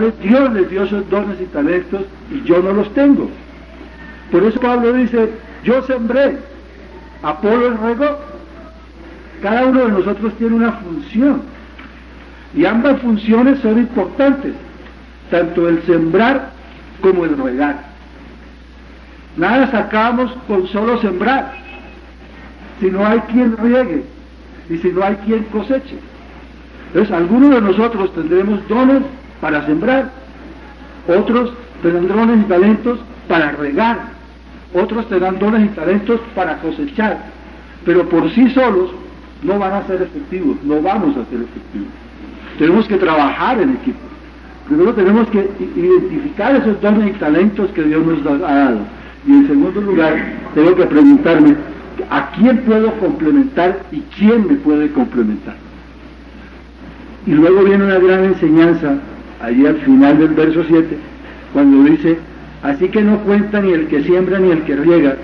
Dios les dio esos dones y talentos y yo no los tengo. Por eso Pablo dice, yo sembré, Apolo regó. Cada uno de nosotros tiene una función y ambas funciones son importantes, tanto el sembrar como el regar. Nada sacamos con solo sembrar, si no hay quien riegue y si no hay quien coseche. Entonces, algunos de nosotros tendremos dones para sembrar, otros tendrán dones y talentos para regar, otros tendrán dones y talentos para cosechar, pero por sí solos no van a ser efectivos, no vamos a ser efectivos. Tenemos que trabajar en equipo. Primero tenemos que identificar esos dones y talentos que Dios nos ha dado. Y en segundo lugar, tengo que preguntarme a quién puedo complementar y quién me puede complementar. Y luego viene una gran enseñanza, allí al final del verso 7, cuando dice, así que no cuenta ni el que siembra ni el que riega,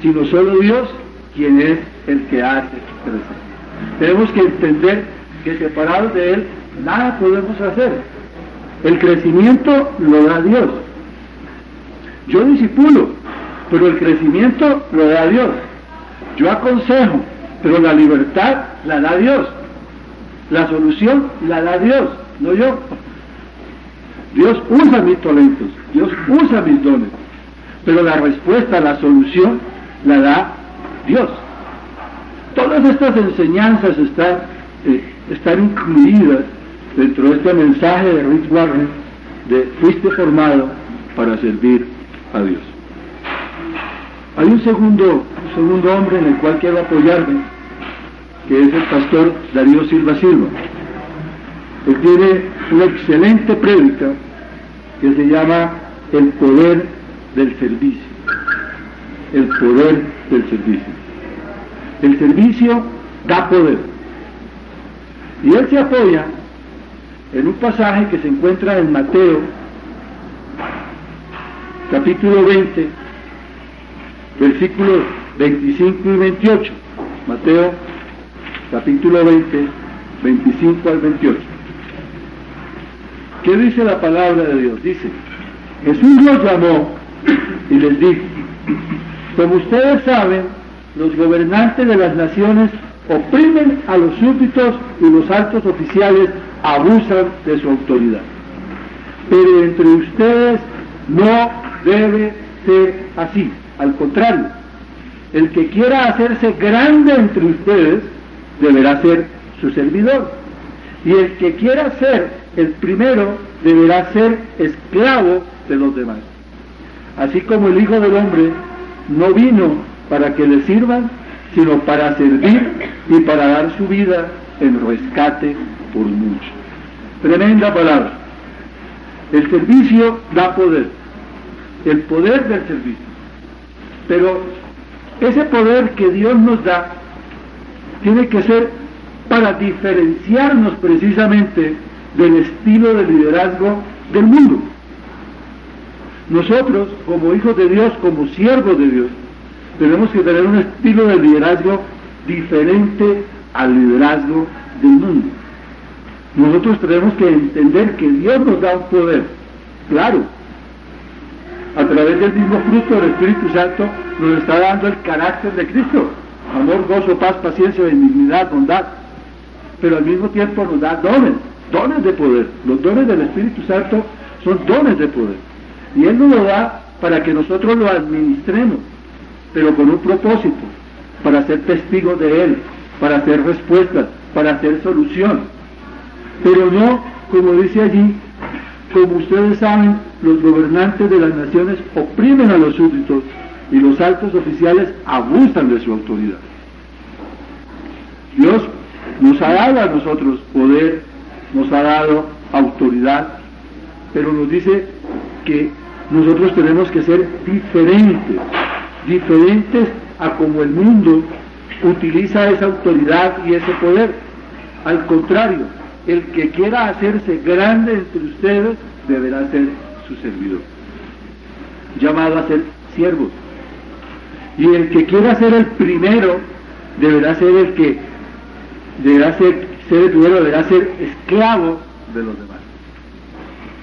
sino solo Dios quien es el que hace crecer. Tenemos que entender que separados de Él nada podemos hacer. El crecimiento lo da Dios. Yo disipulo, pero el crecimiento lo da Dios. Yo aconsejo, pero la libertad la da Dios. La solución la da Dios, no yo. Dios usa mis talentos, Dios usa mis dones, pero la respuesta, la solución la da Dios. Todas estas enseñanzas están, eh, están incluidas dentro de este mensaje de Rich Warren de fuiste formado para servir a Dios. Hay un segundo, un segundo hombre en el cual quiero apoyarme, que es el pastor Darío Silva Silva. Él tiene una excelente prédica que se llama El poder del servicio. El poder del servicio. El servicio da poder. Y él se apoya en un pasaje que se encuentra en Mateo, capítulo 20, versículos 25 y 28. Mateo, capítulo 20, 25 al 28. ¿Qué dice la palabra de Dios? Dice, Jesús los llamó y les dijo, como ustedes saben, los gobernantes de las naciones oprimen a los súbditos y los altos oficiales abusan de su autoridad. Pero entre ustedes no debe ser así. Al contrario, el que quiera hacerse grande entre ustedes deberá ser su servidor. Y el que quiera ser el primero deberá ser esclavo de los demás. Así como el Hijo del Hombre no vino para que le sirvan, sino para servir y para dar su vida en rescate por mucho. Tremenda palabra. El servicio da poder, el poder del servicio. Pero ese poder que Dios nos da tiene que ser para diferenciarnos precisamente del estilo de liderazgo del mundo. Nosotros, como hijos de Dios, como siervos de Dios, tenemos que tener un estilo de liderazgo diferente al liderazgo del mundo. Nosotros tenemos que entender que Dios nos da un poder, claro, a través del mismo fruto del Espíritu Santo nos está dando el carácter de Cristo, amor, gozo, paz, paciencia, benignidad, bondad, pero al mismo tiempo nos da dones, dones de poder. Los dones del Espíritu Santo son dones de poder. Y Él nos lo da para que nosotros lo administremos, pero con un propósito, para ser testigos de Él, para hacer respuestas, para hacer solución. Pero no, como dice allí, como ustedes saben, los gobernantes de las naciones oprimen a los súbditos y los altos oficiales abusan de su autoridad. Dios nos ha dado a nosotros poder, nos ha dado autoridad, pero nos dice que nosotros tenemos que ser diferentes, diferentes a como el mundo utiliza esa autoridad y ese poder. Al contrario, el que quiera hacerse grande entre ustedes deberá ser su servidor, llamado a ser siervo. Y el que quiera ser el primero deberá ser el que deberá ser, el primero, deberá ser esclavo de los demás.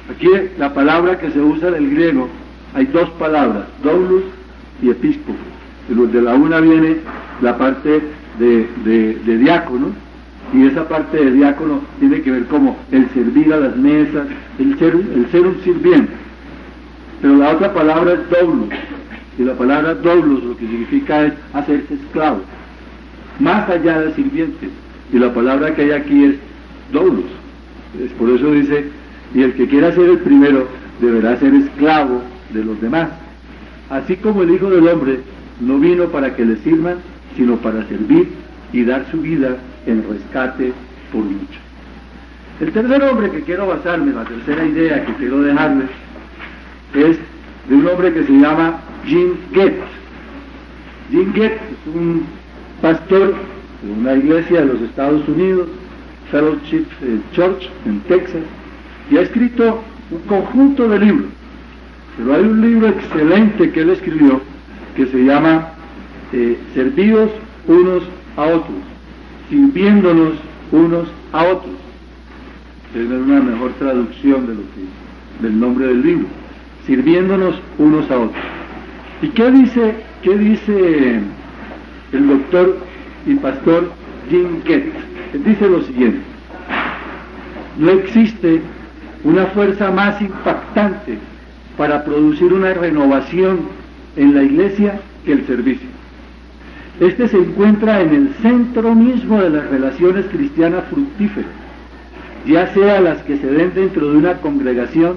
Aquí la palabra que se usa en el griego, hay dos palabras, doulos y episcopo. De la una viene la parte de, diácono, y esa parte de diácono tiene que ver como el servir a las mesas, el ser, el ser un sirviente. Pero la otra palabra es doulos, y la palabra doulos lo que significa es hacerse esclavo, más allá de sirviente. Y la palabra que hay aquí es doulos. Es por eso dice, y el que quiera ser el primero deberá ser esclavo de los demás. Así como el Hijo del Hombre no vino para que le sirvan, sino para servir y dar su vida en rescate por mucho. El tercer hombre que quiero basarme, la tercera idea que quiero dejarles, es de un hombre que se llama Jim Gett. Jim Gett es un pastor una iglesia de los Estados Unidos, Fellowship eh, Church en Texas, y ha escrito un conjunto de libros. Pero hay un libro excelente que él escribió que se llama eh, Servidos unos a otros, sirviéndonos unos a otros. Es una mejor traducción de lo que, del nombre del libro. Sirviéndonos unos a otros. ¿Y qué dice, qué dice el doctor y pastor Jim Kett? Dice lo siguiente. No existe una fuerza más impactante para producir una renovación en la iglesia que el servicio. Este se encuentra en el centro mismo de las relaciones cristianas fructíferas, ya sea las que se den dentro de una congregación,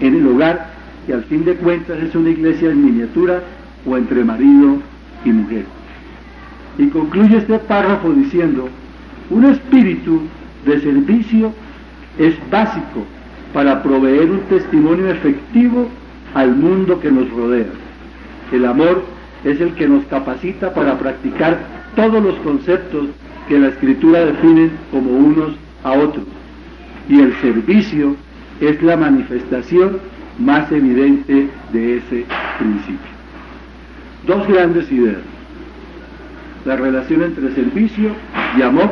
en el hogar, que al fin de cuentas es una iglesia en miniatura, o entre marido y mujer. Y concluye este párrafo diciendo, un espíritu de servicio es básico para proveer un testimonio efectivo al mundo que nos rodea. El amor es el que nos capacita para practicar todos los conceptos que la escritura define como unos a otros. Y el servicio es la manifestación más evidente de ese principio. Dos grandes ideas. La relación entre servicio y amor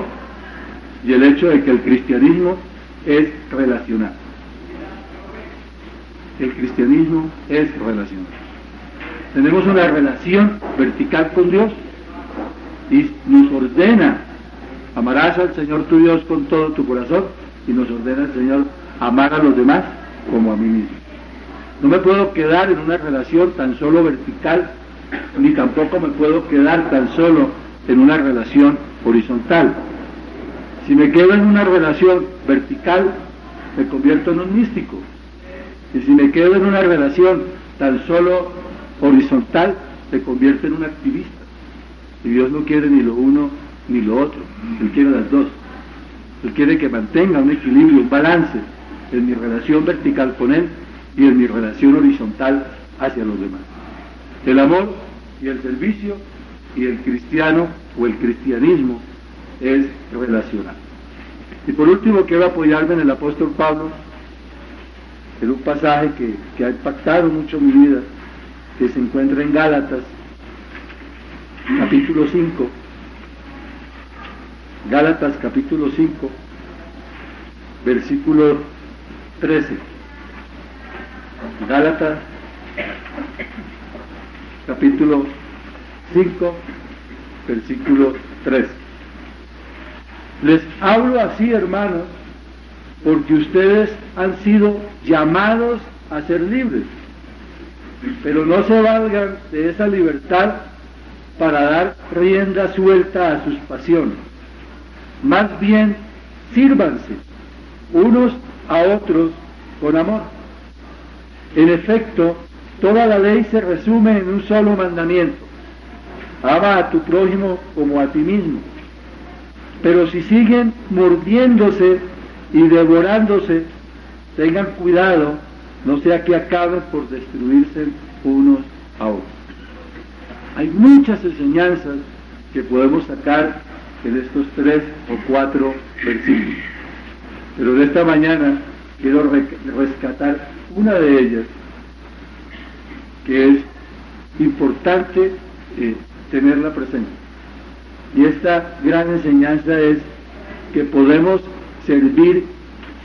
y el hecho de que el cristianismo es relacional el cristianismo es relacional. Tenemos una relación vertical con Dios y nos ordena, amarás al Señor tu Dios con todo tu corazón y nos ordena el Señor amar a los demás como a mí mismo. No me puedo quedar en una relación tan solo vertical, ni tampoco me puedo quedar tan solo en una relación horizontal. Si me quedo en una relación vertical, me convierto en un místico, y si me quedo en una relación tan solo horizontal, se convierte en un activista. Y Dios no quiere ni lo uno ni lo otro, Él quiere las dos. Él quiere que mantenga un equilibrio, un balance en mi relación vertical con Él y en mi relación horizontal hacia los demás. El amor y el servicio y el cristiano o el cristianismo es relacional. Y por último quiero apoyarme en el apóstol Pablo es un pasaje que, ha impactado mucho mi vida, que se encuentra en Gálatas, capítulo 5. Gálatas capítulo 5, versículo 13. Gálatas capítulo 5, versículo 13. Les hablo así, hermanos, porque ustedes han sido llamados a ser libres, pero no se valgan de esa libertad para dar rienda suelta a sus pasiones. Más bien, sírvanse unos a otros con amor. En efecto, toda la ley se resume en un solo mandamiento. Ama a tu prójimo como a ti mismo. Pero si siguen mordiéndose y devorándose, tengan cuidado, no sea que acaben por destruirse unos a otros. Hay muchas enseñanzas que podemos sacar en estos tres o cuatro versículos. Pero de esta mañana quiero rescatar una de ellas que es importante eh, tenerla presente. Y esta gran enseñanza es que podemos servir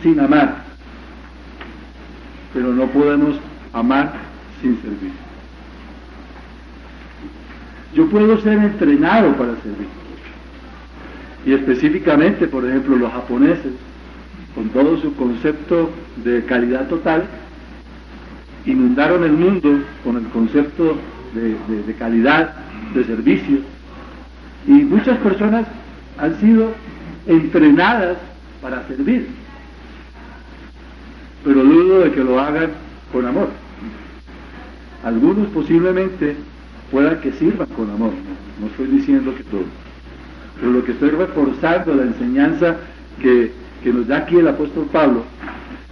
sin amar. pero no podemos amar sin servir. Yo puedo ser entrenado para servir. Y específicamente, por ejemplo, los japoneses, con todo su concepto de calidad total, inundaron el mundo con el concepto de, calidad, de servicio. Y muchas personas han sido entrenadas para servir. Pero dudo de que lo hagan con amor. Algunos posiblemente puedan que sirvan con amor, no, estoy diciendo que todo. Pero lo que estoy reforzando, la enseñanza que, que nos da aquí el apóstol Pablo,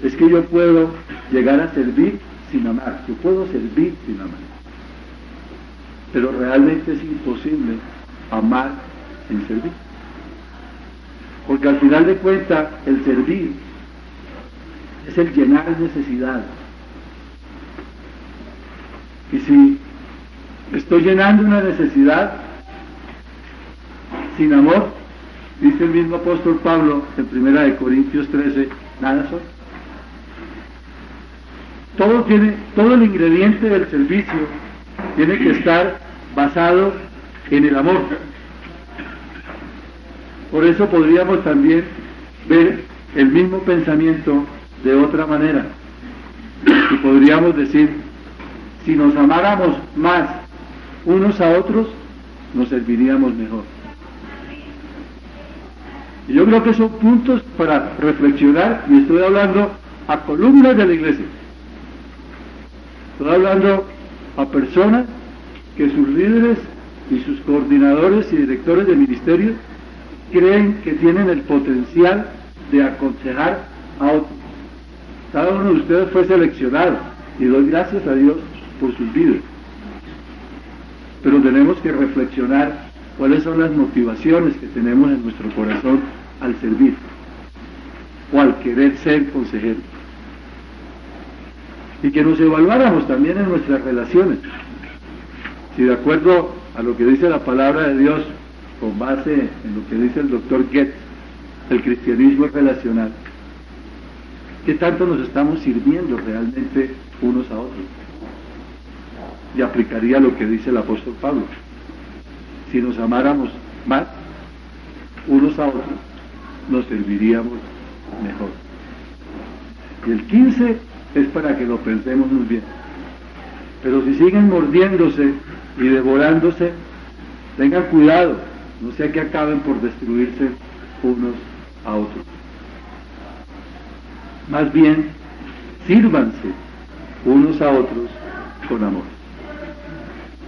es que yo puedo llegar a servir sin amar, yo puedo servir sin amar. Pero realmente es imposible amar sin servir. Porque al final de cuentas, el servir es el llenar necesidades. Y si estoy llenando una necesidad sin amor, dice el mismo apóstol Pablo en primera de Corintios 13, nada soy. Todo tiene, todo el ingrediente del servicio tiene que estar basado en el amor. Por eso podríamos también ver el mismo pensamiento de otra manera. Y podríamos decir, si nos amáramos más unos a otros, nos serviríamos mejor. Y yo creo que son puntos para reflexionar, y estoy hablando a columnas de la iglesia. Estoy hablando a personas que sus líderes y sus coordinadores y directores de ministerio creen que tienen el potencial de aconsejar a otros. Cada uno de ustedes fue seleccionado y doy gracias a Dios por sus vidas. Pero tenemos que reflexionar cuáles son las motivaciones que tenemos en nuestro corazón al servir o al querer ser consejero. Y que nos evaluáramos también en nuestras relaciones. Si de acuerdo a lo que dice la palabra de Dios, con base en lo que dice el doctor Goethe, el cristianismo es relacional, ¿qué tanto nos estamos sirviendo realmente unos a otros? y aplicaría lo que dice el apóstol Pablo. Si nos amáramos más unos a otros, nos serviríamos mejor. Y el 15 es para que lo pensemos muy bien. Pero si siguen mordiéndose y devorándose, tengan cuidado, no sea que acaben por destruirse unos a otros. Más bien, sírvanse unos a otros con amor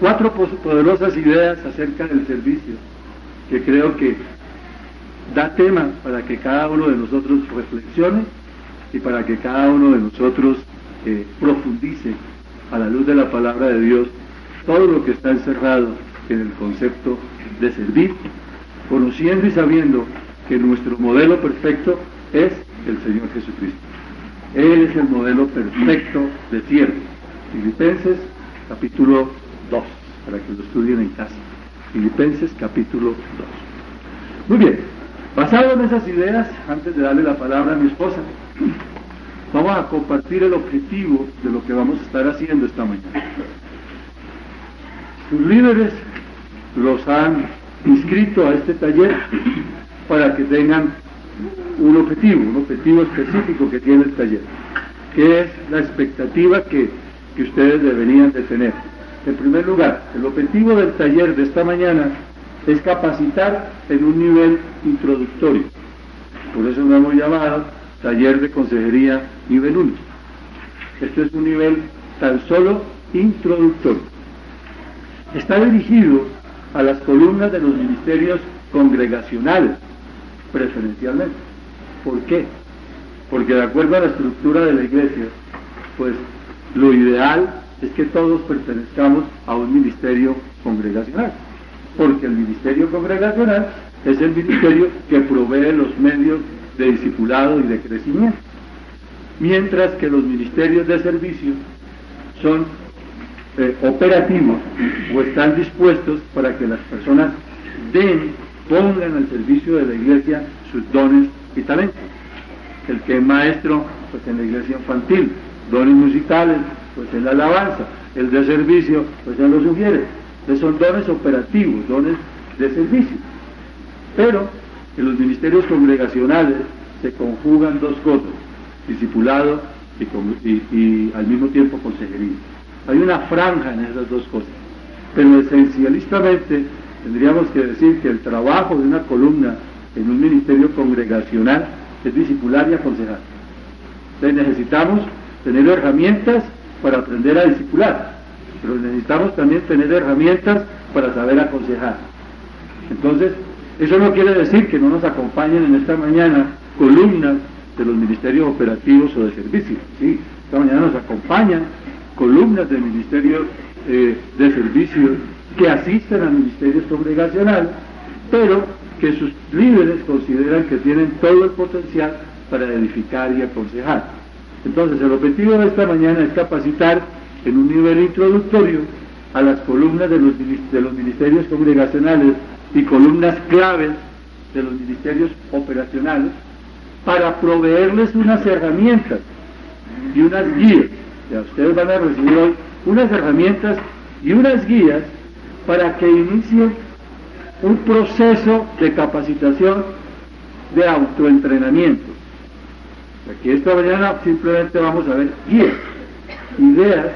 cuatro poderosas ideas acerca del servicio que creo que da tema para que cada uno de nosotros reflexione y para que cada uno de nosotros eh, profundice a la luz de la palabra de Dios todo lo que está encerrado en el concepto de servir, conociendo y sabiendo que nuestro modelo perfecto es el Señor Jesucristo. Él es el modelo perfecto de siervo. Filipenses capítulo 2, para que lo estudien en casa. Filipenses capítulo 2. Muy bien, basado en esas ideas, antes de darle la palabra a mi esposa, vamos a compartir el objetivo de lo que vamos a estar haciendo esta mañana. Sus líderes los han inscrito a este taller para que tengan un objetivo, un objetivo específico que tiene el taller, que es la expectativa que, que ustedes deberían de tener. En primer lugar, el objetivo del taller de esta mañana es capacitar en un nivel introductorio. Por eso lo hemos llamado taller de consejería nivel 1. Este es un nivel tan solo introductorio. Está dirigido a las columnas de los ministerios congregacionales, preferencialmente. ¿Por qué? Porque de acuerdo a la estructura de la iglesia, pues lo ideal es que todos pertenezcamos a un ministerio congregacional, porque el ministerio congregacional es el ministerio que provee los medios de discipulado y de crecimiento, mientras que los ministerios de servicio son eh, operativos o están dispuestos para que las personas den, pongan al servicio de la iglesia sus dones y talentos. El que es maestro, pues en la iglesia infantil, Dones musicales, pues en la alabanza. El de servicio, pues él lo sugiere. Entonces son dones operativos, dones de servicio. Pero en los ministerios congregacionales se conjugan dos cosas, discipulado y, al mismo tiempo consejería. Hay una franja en esas dos cosas, pero esencialistamente tendríamos que decir que el trabajo de una columna en un ministerio congregacional es discipular y aconsejar. Entonces necesitamos tener herramientas para aprender a discipular, pero necesitamos también tener herramientas para saber aconsejar. Entonces, eso no quiere decir que no nos acompañen en esta mañana columnas de los ministerios operativos o de servicios. ¿sí? Esta mañana nos acompañan columnas de ministerios eh, de servicios que asisten a ministerios congregacionales, pero que sus líderes consideran que tienen todo el potencial para edificar y aconsejar. Entonces, el objetivo de esta mañana es capacitar en un nivel introductorio a las columnas de los ministerios congregacionales y columnas claves de los ministerios operacionales para proveerles unas herramientas y unas guías. Ya ustedes van a recibir hoy unas herramientas y unas guías para que inicien un proceso de capacitación de autoentrenamiento. Aquí esta mañana simplemente vamos a ver guías, ideas,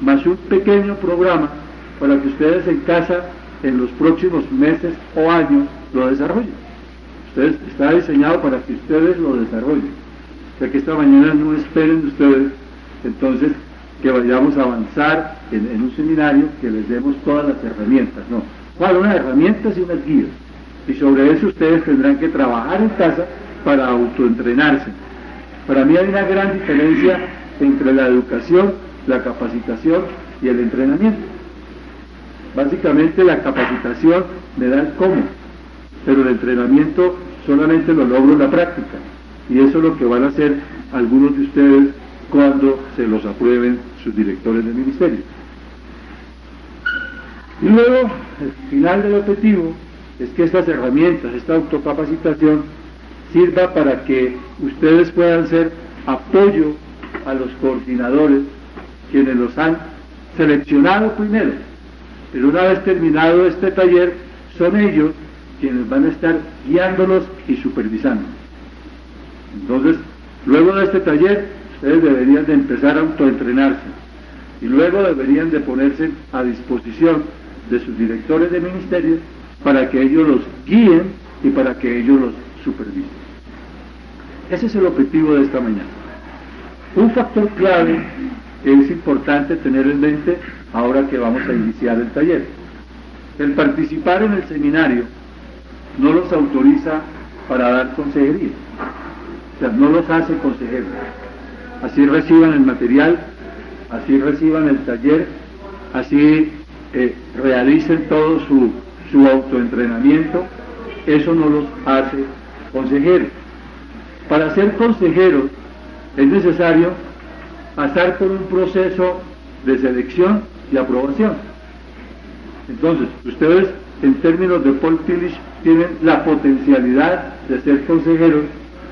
más un pequeño programa para que ustedes en casa en los próximos meses o años lo desarrollen está diseñado para que ustedes lo desarrollen. O sea que esta mañana no esperen ustedes entonces que vayamos a avanzar en, un seminario que les demos todas las herramientas. No, ¿cuál? Unas herramientas y unas guías. Y sobre eso ustedes tendrán que trabajar en casa para autoentrenarse. Para mí hay una gran diferencia entre la educación, la capacitación y el entrenamiento. Básicamente la capacitación me da el cómo, pero el entrenamiento solamente lo logro en la práctica. Y eso es lo que van a hacer algunos de ustedes cuando se los aprueben sus directores de ministerio. Y luego, el final del objetivo es que estas herramientas, esta autocapacitación, sirva para que ustedes puedan ser apoyo a los coordinadores quienes los han seleccionado primero. Pero una vez terminado este taller, son ellos quienes van a estar guiándolos y supervisando. Entonces, luego de este taller, ustedes deberían de empezar a autoentrenarse y luego deberían de ponerse a disposición de sus directores de ministerio para que ellos los guíen y para que ellos los supervisen. Ese es el objetivo de esta mañana. Un factor clave es importante tener en mente ahora que vamos a iniciar el taller. El participar en el seminario no los autoriza para dar consejería. O sea, no los hace consejeros. Así reciban el material, así reciban el taller, así eh, realicen todo su, su autoentrenamiento, eso no los hace consejeros. Para ser consejeros es necesario pasar por un proceso de selección y aprobación. Entonces, ustedes en términos de Paul Tillich tienen la potencialidad de ser consejeros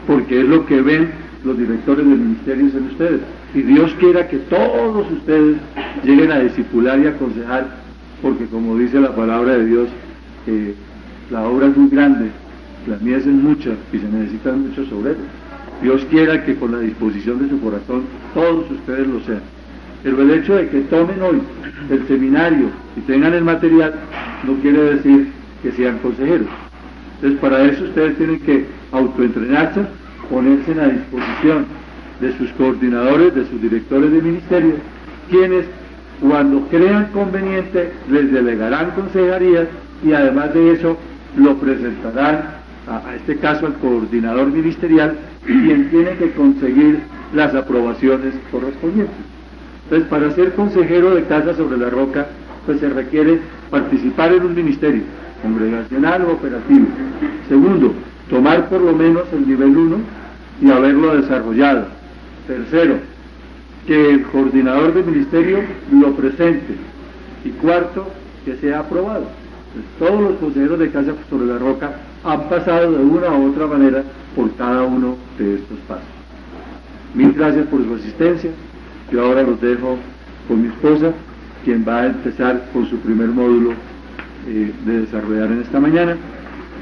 porque es lo que ven los directores de ministerios en ustedes. Y Dios quiera que todos ustedes lleguen a discipular y aconsejar, porque como dice la palabra de Dios, la obra es muy grande, las mías son muchas y se necesitan muchos obreros. Dios quiera que con la disposición de su corazón todos ustedes lo sean. Pero el hecho de que tomen hoy el seminario y tengan el material no quiere decir que sean consejeros. Entonces, para eso ustedes tienen que autoentrenarse, ponerse a disposición de sus coordinadores, de sus directores de ministerio, quienes cuando crean conveniente les delegarán consejerías y además de eso lo presentarán a, a, este caso al coordinador ministerial, quien tiene que conseguir las aprobaciones correspondientes. Entonces, para ser consejero de Casa sobre la Roca, pues se requiere participar en un ministerio congregacional o operativo. Segundo, tomar por lo menos el nivel 1 y haberlo desarrollado. Tercero, que el coordinador del ministerio lo presente. Y cuarto, que sea aprobado. todos los consejeros de Casa sobre la Roca han pasado de una u otra manera por cada uno de estos pasos. Mil gracias por su asistencia. Yo ahora los dejo con mi esposa, quien va a empezar con su primer módulo eh, de desarrollar en esta mañana.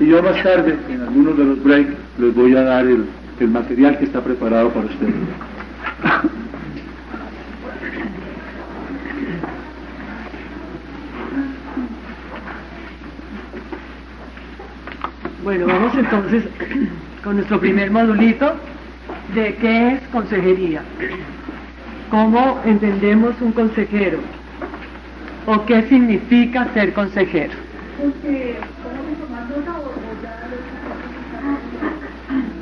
Y yo más tarde, en algunos de los breaks, les voy a dar el, el material que está preparado para ustedes. Bueno, vamos entonces con nuestro primer modulito de qué es consejería. ¿Cómo entendemos un consejero? ¿O qué significa ser consejero?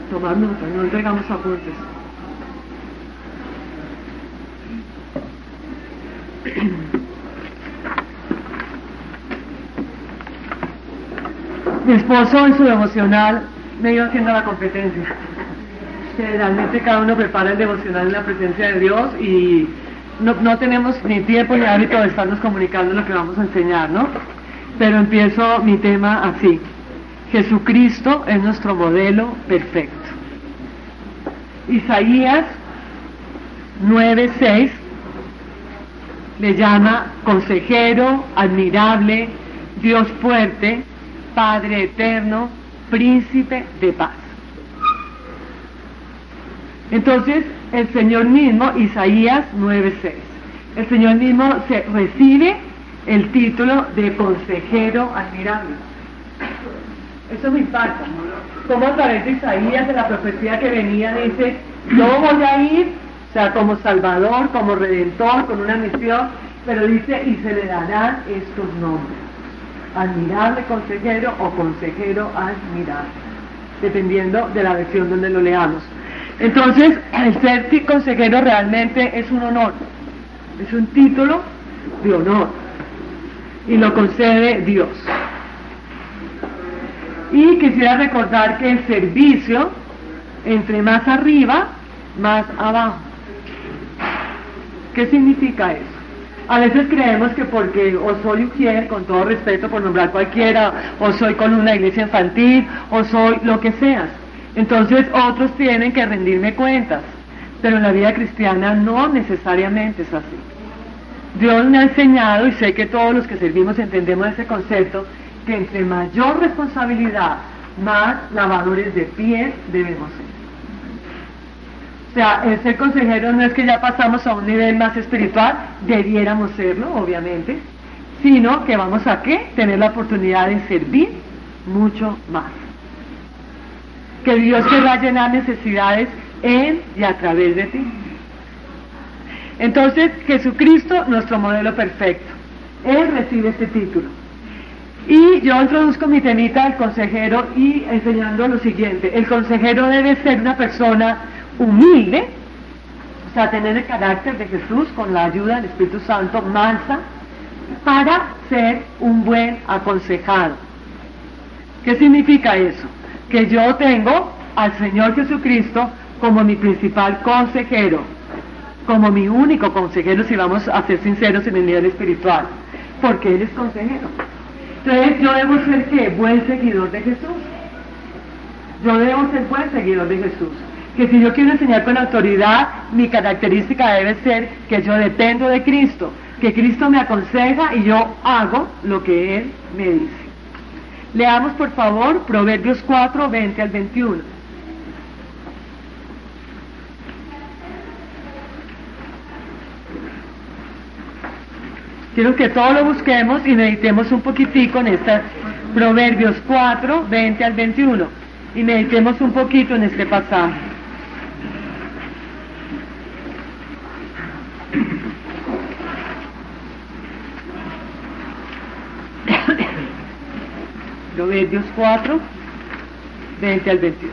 Tomar nota, no entregamos apuntes. Mi esposo en su devocional me iba haciendo la competencia. Generalmente cada uno prepara el devocional en la presencia de Dios y no, no tenemos ni tiempo ni hábito de estarnos comunicando lo que vamos a enseñar, ¿no? Pero empiezo mi tema así. Jesucristo es nuestro modelo perfecto. Isaías 9:6 le llama consejero, admirable, Dios fuerte, Padre eterno, príncipe de paz. Entonces, el Señor mismo, Isaías 9:6, el Señor mismo se recibe el título de consejero admirable. Eso me impacta. Como aparece Isaías en la profecía que venía, dice, yo voy a ir, o sea, como Salvador, como Redentor, con una misión, pero dice, y se le darán estos nombres admirable consejero o consejero admirable, dependiendo de la versión donde lo leamos. Entonces, el ser consejero realmente es un honor, es un título de honor y lo concede Dios. Y quisiera recordar que el servicio, entre más arriba, más abajo. ¿Qué significa eso? A veces creemos que porque o soy ujier, con todo respeto por nombrar cualquiera, o soy con una iglesia infantil, o soy lo que seas. Entonces otros tienen que rendirme cuentas. Pero en la vida cristiana no necesariamente es así. Dios me ha enseñado, y sé que todos los que servimos entendemos ese concepto, que entre mayor responsabilidad, más lavadores de pies debemos ser. O sea, el ser consejero no es que ya pasamos a un nivel más espiritual, debiéramos serlo, obviamente, sino que vamos a qué? Tener la oportunidad de servir mucho más. Que Dios va a llenar necesidades en y a través de ti. Entonces, Jesucristo, nuestro modelo perfecto. Él recibe este título. Y yo introduzco mi temita del consejero y enseñando lo siguiente. El consejero debe ser una persona humilde, o sea, tener el carácter de Jesús con la ayuda del Espíritu Santo, mansa, para ser un buen aconsejado. ¿Qué significa eso? Que yo tengo al Señor Jesucristo como mi principal consejero, como mi único consejero, si vamos a ser sinceros en el nivel espiritual, porque Él es consejero. Entonces yo debo ser ¿qué? Buen seguidor de Jesús. Yo debo ser buen seguidor de Jesús que si yo quiero enseñar con autoridad, mi característica debe ser que yo dependo de Cristo, que Cristo me aconseja y yo hago lo que Él me dice. Leamos por favor Proverbios 4, 20 al 21. Quiero que todos lo busquemos y meditemos un poquitico en esta Proverbios 4, 20 al 21. Y meditemos un poquito en este pasaje. Proverbios 4, 20 al 21.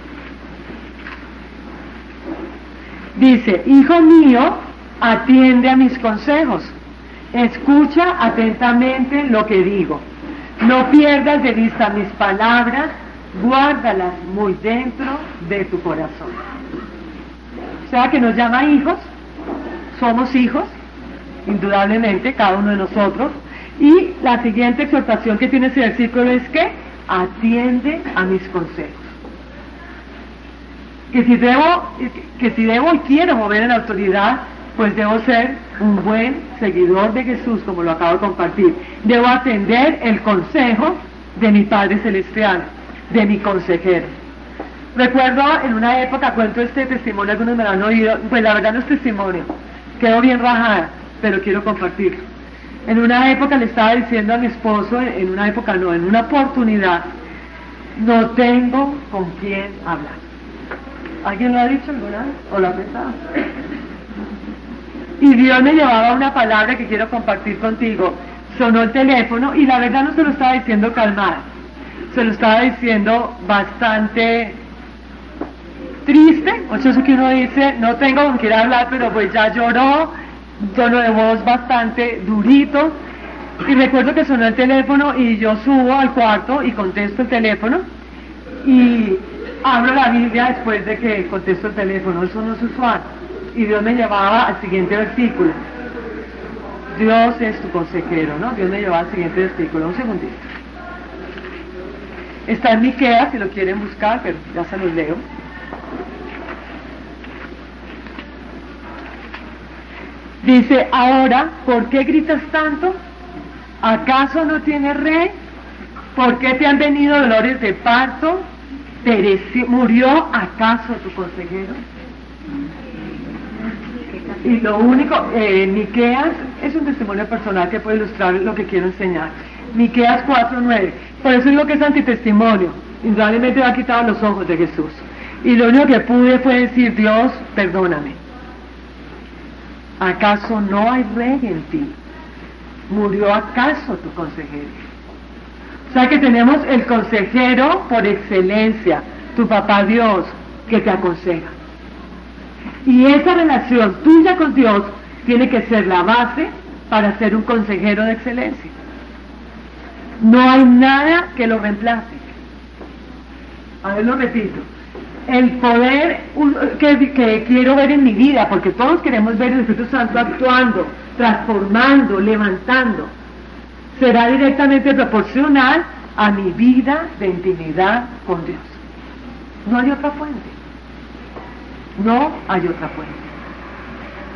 Dice, hijo mío, atiende a mis consejos, escucha atentamente lo que digo, no pierdas de vista mis palabras, guárdalas muy dentro de tu corazón. O sea que nos llama hijos, somos hijos, indudablemente, cada uno de nosotros, y la siguiente exhortación que tiene ese versículo es que atiende a mis consejos. Que si debo, que si debo y quiero mover en la autoridad, pues debo ser un buen seguidor de Jesús, como lo acabo de compartir. Debo atender el consejo de mi Padre Celestial, de mi consejero. Recuerdo en una época, cuento este testimonio, algunos me lo han oído, pues la verdad no es testimonio, quedó bien rajada, pero quiero compartirlo. En una época le estaba diciendo a mi esposo, en una época no, en una oportunidad, no tengo con quién hablar. ¿Alguien lo ha dicho alguna vez? ¿O lo ha pensado? Y Dios me llevaba una palabra que quiero compartir contigo. Sonó el teléfono y la verdad no se lo estaba diciendo calmada, se lo estaba diciendo bastante triste, o eso que uno dice, no tengo con quién hablar, pero pues ya lloró, tono de voz bastante durito. Y recuerdo que sonó el teléfono y yo subo al cuarto y contesto el teléfono y abro la Biblia después de que contesto el teléfono, eso no es usual. Y Dios me llevaba al siguiente versículo. Dios es tu consejero, ¿no? Dios me llevaba al siguiente versículo. Un segundito. Está en Miqueas, si lo quieren buscar, pero ya se los leo. Dice, ahora, ¿por qué gritas tanto? ¿Acaso no tienes rey? ¿Por qué te han venido dolores de parto? ¿Murió acaso tu consejero? Y lo único, eh, Miqueas es un testimonio personal que puede ilustrar lo que quiero enseñar. Miqueas 4.9. Por eso digo que es antitestimonio. Indudablemente ha quitado los ojos de Jesús. Y lo único que pude fue decir, Dios, perdóname. ¿Acaso no hay rey en ti? ¿Murió acaso tu consejero? O sea que tenemos el consejero por excelencia, tu papá Dios, que te aconseja. Y esa relación tuya con Dios tiene que ser la base para ser un consejero de excelencia. No hay nada que lo reemplace. A ver, lo repito el poder que, quiero ver en mi vida, porque todos queremos ver el Espíritu Santo actuando, transformando, levantando, será directamente proporcional a mi vida de intimidad con Dios. No hay otra fuente. No hay otra fuente.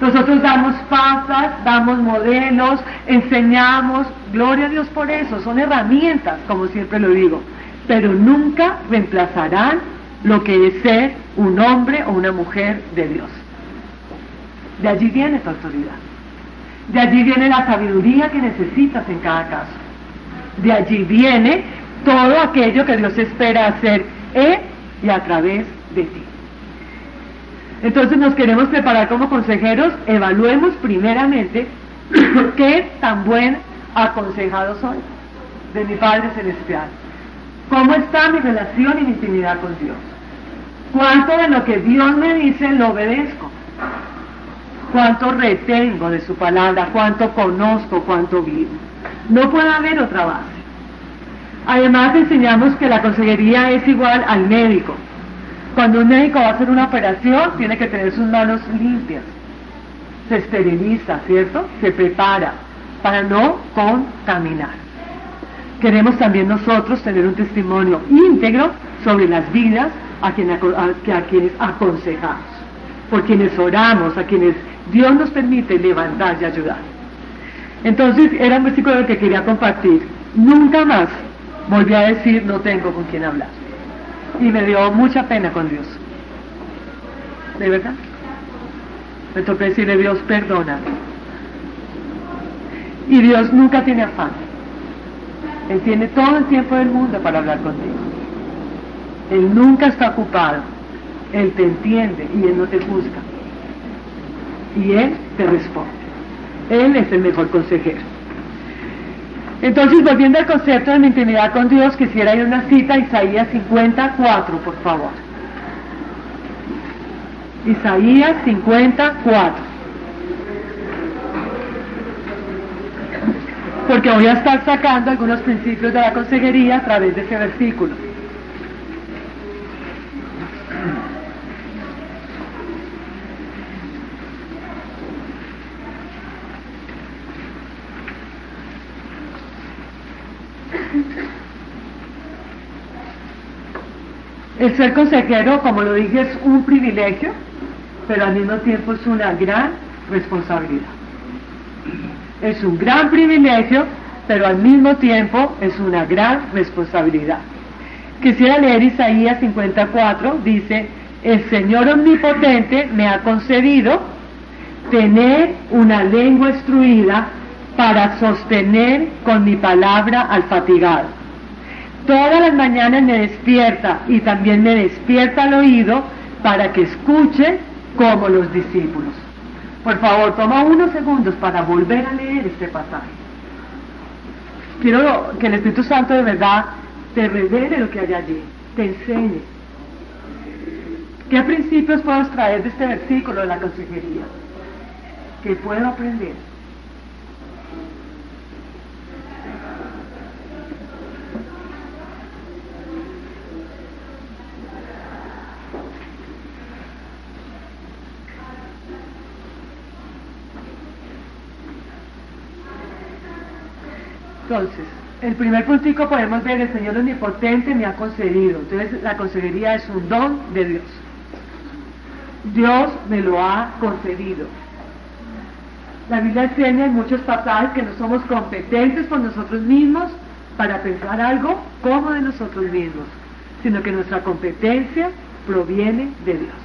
Nosotros damos pasas, damos modelos, enseñamos, gloria a Dios por eso, son herramientas, como siempre lo digo, pero nunca reemplazarán lo que es ser un hombre o una mujer de Dios. De allí viene tu autoridad. De allí viene la sabiduría que necesitas en cada caso. De allí viene todo aquello que Dios espera hacer en y a través de ti. Entonces nos queremos preparar como consejeros, evaluemos primeramente qué tan buen aconsejado soy de mi Padre Celestial. ¿Cómo está mi relación y mi intimidad con Dios? ¿Cuánto de lo que Dios me dice lo obedezco? ¿Cuánto retengo de su palabra? ¿Cuánto conozco? ¿Cuánto vivo? No puede haber otra base. Además enseñamos que la consejería es igual al médico. Cuando un médico va a hacer una operación, tiene que tener sus manos limpias. Se esteriliza, ¿cierto? Se prepara para no contaminar. Queremos también nosotros tener un testimonio íntegro sobre las vidas a, quienes aconsejamos, por quienes oramos, a quienes Dios nos permite levantar y ayudar. Entonces era un versículo que quería compartir. Nunca más volví a decir no tengo con quién hablar. Y me dio mucha pena con Dios. ¿De verdad? Me tocó decirle Dios, perdona. Y Dios nunca tiene afán. Él tiene todo el tiempo del mundo para hablar contigo. Él nunca está ocupado. Él te entiende y Él no te juzga. Y Él te responde. Él es el mejor consejero. Entonces, volviendo al concepto de mi intimidad con Dios, quisiera ir a una cita, Isaías 54, por favor. Isaías 54. Porque voy a estar sacando algunos principios de la consejería a través de ese versículo. El ser consejero, como lo dije, es un privilegio, pero al mismo tiempo es una gran responsabilidad. Es un gran privilegio, pero al mismo tiempo es una gran responsabilidad. Quisiera leer Isaías 54, dice, el Señor omnipotente me ha concedido tener una lengua instruida para sostener con mi palabra al fatigado. Todas las mañanas me despierta y también me despierta el oído para que escuche como los discípulos. Por favor, toma unos segundos para volver a leer este pasaje. Quiero que el Espíritu Santo de verdad te revele lo que hay allí, te enseñe. ¿Qué principios puedo extraer de este versículo de la consejería? ¿Qué puedo aprender? Entonces, el primer puntico podemos ver, el Señor omnipotente me ha concedido. Entonces, la consejería es un don de Dios. Dios me lo ha concedido. La Biblia enseña en muchos pasajes que no somos competentes por nosotros mismos para pensar algo como de nosotros mismos, sino que nuestra competencia proviene de Dios.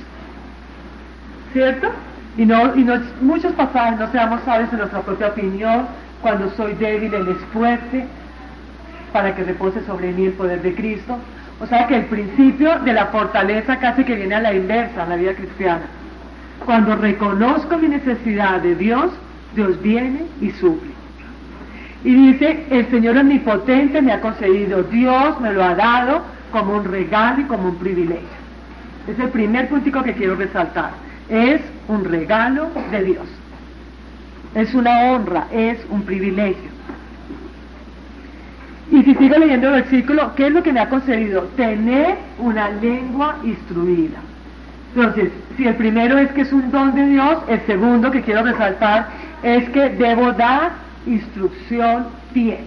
¿Cierto? Y, no, y no, muchos pasajes no seamos sabios en nuestra propia opinión, cuando soy débil, Él es fuerte, para que repose sobre mí el poder de Cristo. O sea que el principio de la fortaleza casi que viene a la inversa en la vida cristiana. Cuando reconozco mi necesidad de Dios, Dios viene y suple. Y dice, el Señor omnipotente me ha concedido, Dios me lo ha dado como un regalo y como un privilegio. Es el primer puntico que quiero resaltar. Es un regalo de Dios es una honra, es un privilegio. Y si sigo leyendo el versículo, ¿qué es lo que me ha concedido? Tener una lengua instruida. Entonces, si el primero es que es un don de Dios, el segundo que quiero resaltar es que debo dar instrucción fiel.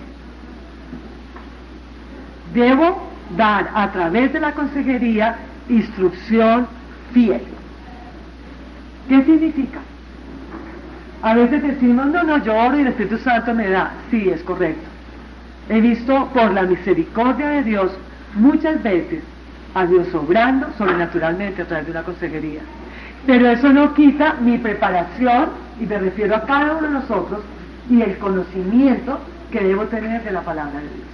Debo dar a través de la consejería instrucción fiel. ¿Qué significa? A veces decimos, no, no, lloro y el Espíritu Santo me da. Sí, es correcto. He visto por la misericordia de Dios muchas veces a Dios obrando sobrenaturalmente a través de una consejería. Pero eso no quita mi preparación, y me refiero a cada uno de nosotros, y el conocimiento que debo tener de la palabra de Dios.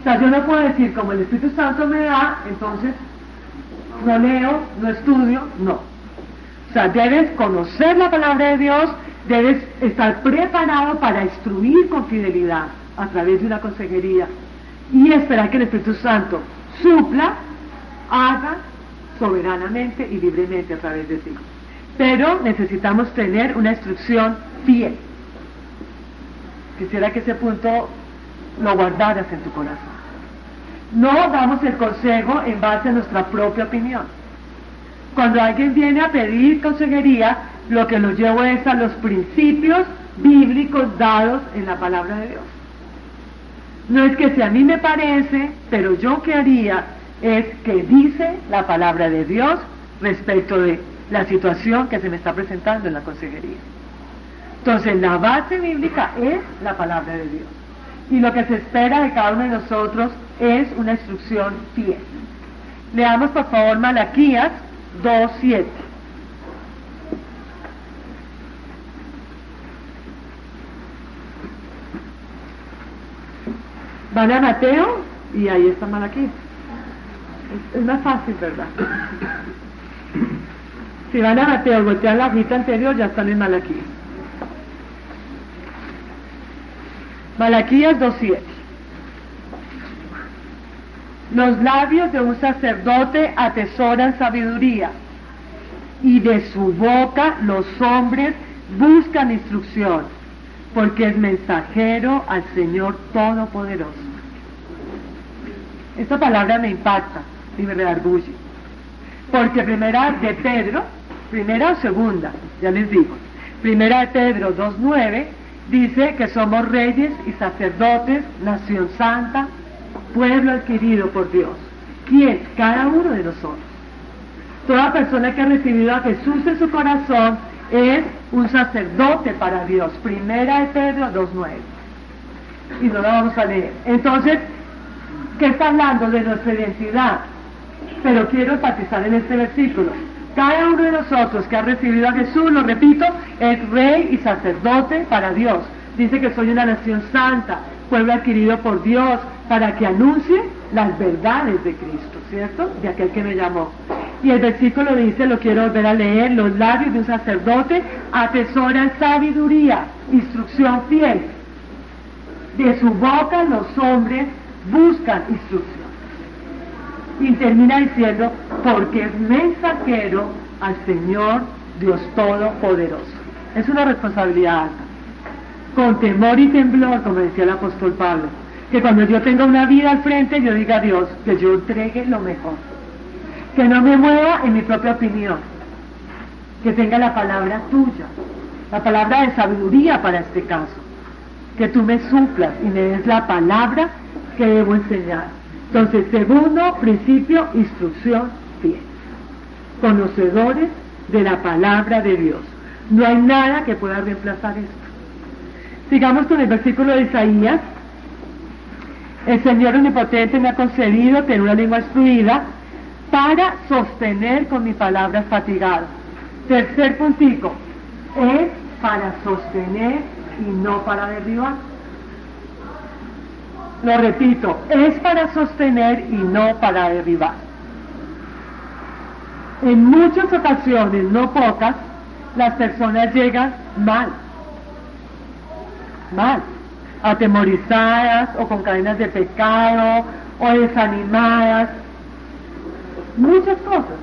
O sea, yo no puedo decir, como el Espíritu Santo me da, entonces no leo, no estudio, no. O sea, debes conocer la palabra de Dios, debes estar preparado para instruir con fidelidad a través de una consejería y esperar que el Espíritu Santo supla, haga soberanamente y libremente a través de ti. Pero necesitamos tener una instrucción fiel. Quisiera que ese punto lo guardaras en tu corazón. No damos el consejo en base a nuestra propia opinión cuando alguien viene a pedir consejería, lo que lo llevo es a los principios bíblicos dados en la palabra de Dios. No es que si a mí me parece, pero yo qué haría es que dice la palabra de Dios respecto de la situación que se me está presentando en la consejería. Entonces la base bíblica es la palabra de Dios. Y lo que se espera de cada uno de nosotros es una instrucción fiel. Leamos por favor Malaquías 2.7. Van a Mateo y ahí está Malaquías. Es, más fácil, ¿verdad? Si van a Mateo y voltean la hojita anterior, ya están en Malaquías. Malaquías 2.7. Los labios de un sacerdote atesoran sabiduría y de su boca los hombres buscan instrucción, porque es mensajero al Señor Todopoderoso. Esta palabra me impacta y me redarguye, porque primera de Pedro, primera o segunda, ya les digo, primera de Pedro 2.9 dice que somos reyes y sacerdotes, nación santa, pueblo adquirido por Dios. ¿Quién? Cada uno de nosotros. Toda persona que ha recibido a Jesús en su corazón es un sacerdote para Dios. Primera de Pedro 2.9. Y no la vamos a leer. Entonces, ¿qué está hablando de nuestra identidad? Pero quiero enfatizar en este versículo. Cada uno de nosotros que ha recibido a Jesús, lo repito, es rey y sacerdote para Dios. Dice que soy una nación santa, pueblo adquirido por Dios, para que anuncie las verdades de Cristo, ¿cierto? De aquel que me llamó. Y el versículo dice, lo quiero volver a leer, los labios de un sacerdote atesoran sabiduría, instrucción fiel. De su boca los hombres buscan instrucción. Y termina diciendo, porque es mensajero al Señor Dios Todopoderoso. Es una responsabilidad alta. Con temor y temblor, como decía el apóstol Pablo, que cuando yo tenga una vida al frente, yo diga a Dios que yo entregue lo mejor. Que no me mueva en mi propia opinión. Que tenga la palabra tuya, la palabra de sabiduría para este caso. Que tú me suplas y me des la palabra que debo enseñar. Entonces, segundo principio, instrucción fiel. Conocedores de la palabra de Dios. No hay nada que pueda reemplazar esto. Sigamos con el versículo de Isaías. El Señor Omnipotente me ha concedido tener una lengua instruida para sostener con mi palabra fatigado. Tercer puntico, es para sostener y no para derribar. Lo repito, es para sostener y no para derribar. En muchas ocasiones, no pocas, las personas llegan mal. Mal. Atemorizadas o con cadenas de pecado o desanimadas. Muchas cosas.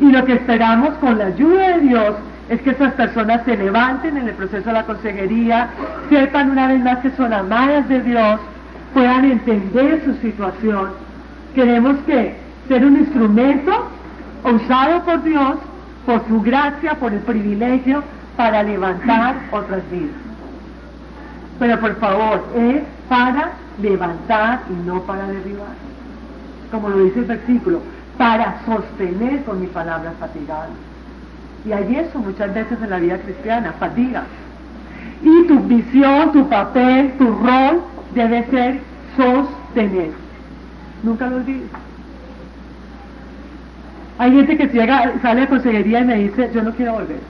Y lo que esperamos con la ayuda de Dios es que esas personas se levanten en el proceso de la consejería, sepan una vez más que son amadas de Dios, puedan entender su situación. Queremos que ser un instrumento usado por Dios, por su gracia, por el privilegio, para levantar otras vidas. Pero por favor, es para levantar y no para derribar. Como lo dice el versículo, para sostener con mi palabra fatigada. Y hay eso muchas veces en la vida cristiana, fatiga. Y tu visión, tu papel, tu rol debe ser sostener. Nunca lo olvides. Hay gente que llega, sale de consejería y me dice, yo no quiero volver.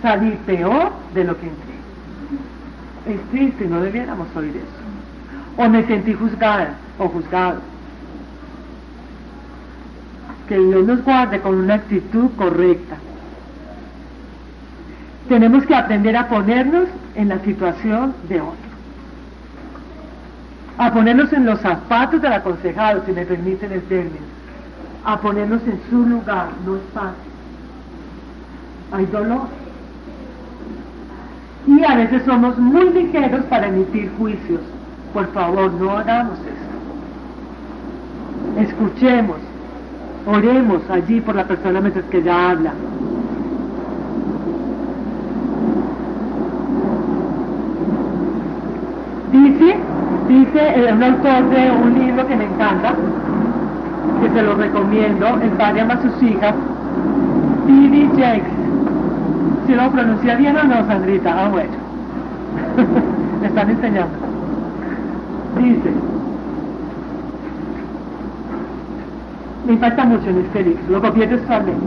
Salí peor de lo que entré. Es triste, no debiéramos oír eso. O me sentí juzgada o juzgado. Que Dios nos guarde con una actitud correcta. Tenemos que aprender a ponernos en la situación de otro. A ponernos en los zapatos del aconsejado, si me permiten el término. A ponernos en su lugar, no es fácil. Hay dolor. Y a veces somos muy ligeros para emitir juicios. Por favor, no hagamos eso. Escuchemos, oremos allí por la persona mientras que ella habla. Dice, dice un autor de un libro que me encanta, que se lo recomiendo, el padre ama sus hijas, T.D. Jakes. Si lo pronuncia bien o no, Sandrita, ah bueno. me están enseñando. Dice, me impacta mucho en este libro, lo copié textualmente.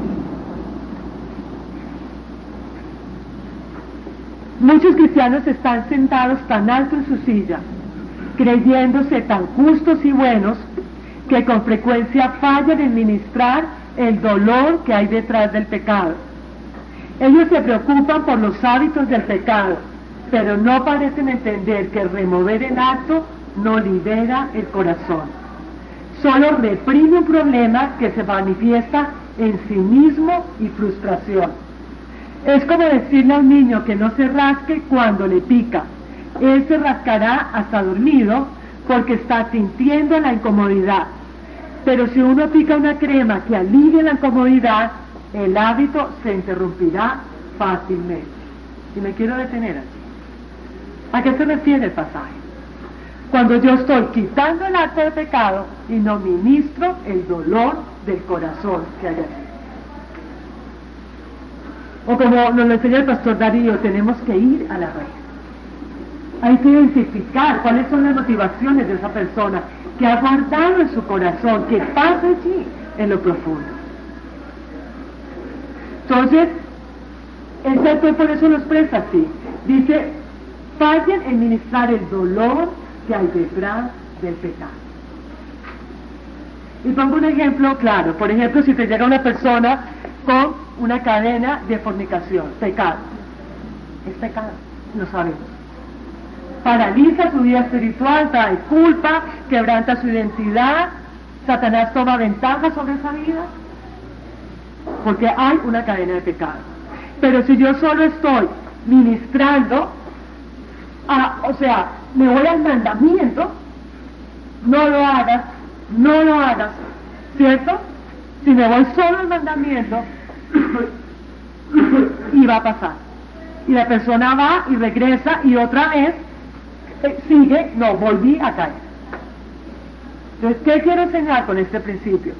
Muchos cristianos están sentados tan alto en su silla, creyéndose tan justos y buenos, que con frecuencia fallan en ministrar el dolor que hay detrás del pecado. Ellos se preocupan por los hábitos del pecado, pero no parecen entender que remover el acto no libera el corazón. Solo reprime un problema que se manifiesta en cinismo y frustración. Es como decirle a un niño que no se rasque cuando le pica. Él se rascará hasta dormido porque está sintiendo la incomodidad. Pero si uno pica una crema que alivie la incomodidad, el hábito se interrumpirá fácilmente. Y me quiero detener aquí. ¿A qué se refiere el pasaje? Cuando yo estoy quitando el acto de pecado y no ministro el dolor del corazón que hay aquí. O como nos lo enseña el pastor Darío, tenemos que ir a la raíz. Hay que identificar cuáles son las motivaciones de esa persona que ha guardado en su corazón, que pasa allí en lo profundo. Entonces, el por eso lo expresa así. Dice, fallen en ministrar el dolor que hay detrás del pecado. Y pongo un ejemplo claro. Por ejemplo, si te llega una persona con una cadena de fornicación, pecado. Es pecado, lo sabemos. Paraliza su vida espiritual, trae culpa, quebranta su identidad. Satanás toma ventaja sobre esa vida. Porque hay una cadena de pecado. Pero si yo solo estoy ministrando, o sea, me voy al mandamiento, no lo hagas, no lo hagas, ¿cierto? Si me voy solo al mandamiento, y va a pasar. Y la persona va y regresa y otra vez eh, sigue, no, volví a caer. Entonces, ¿qué quiero enseñar con este principio?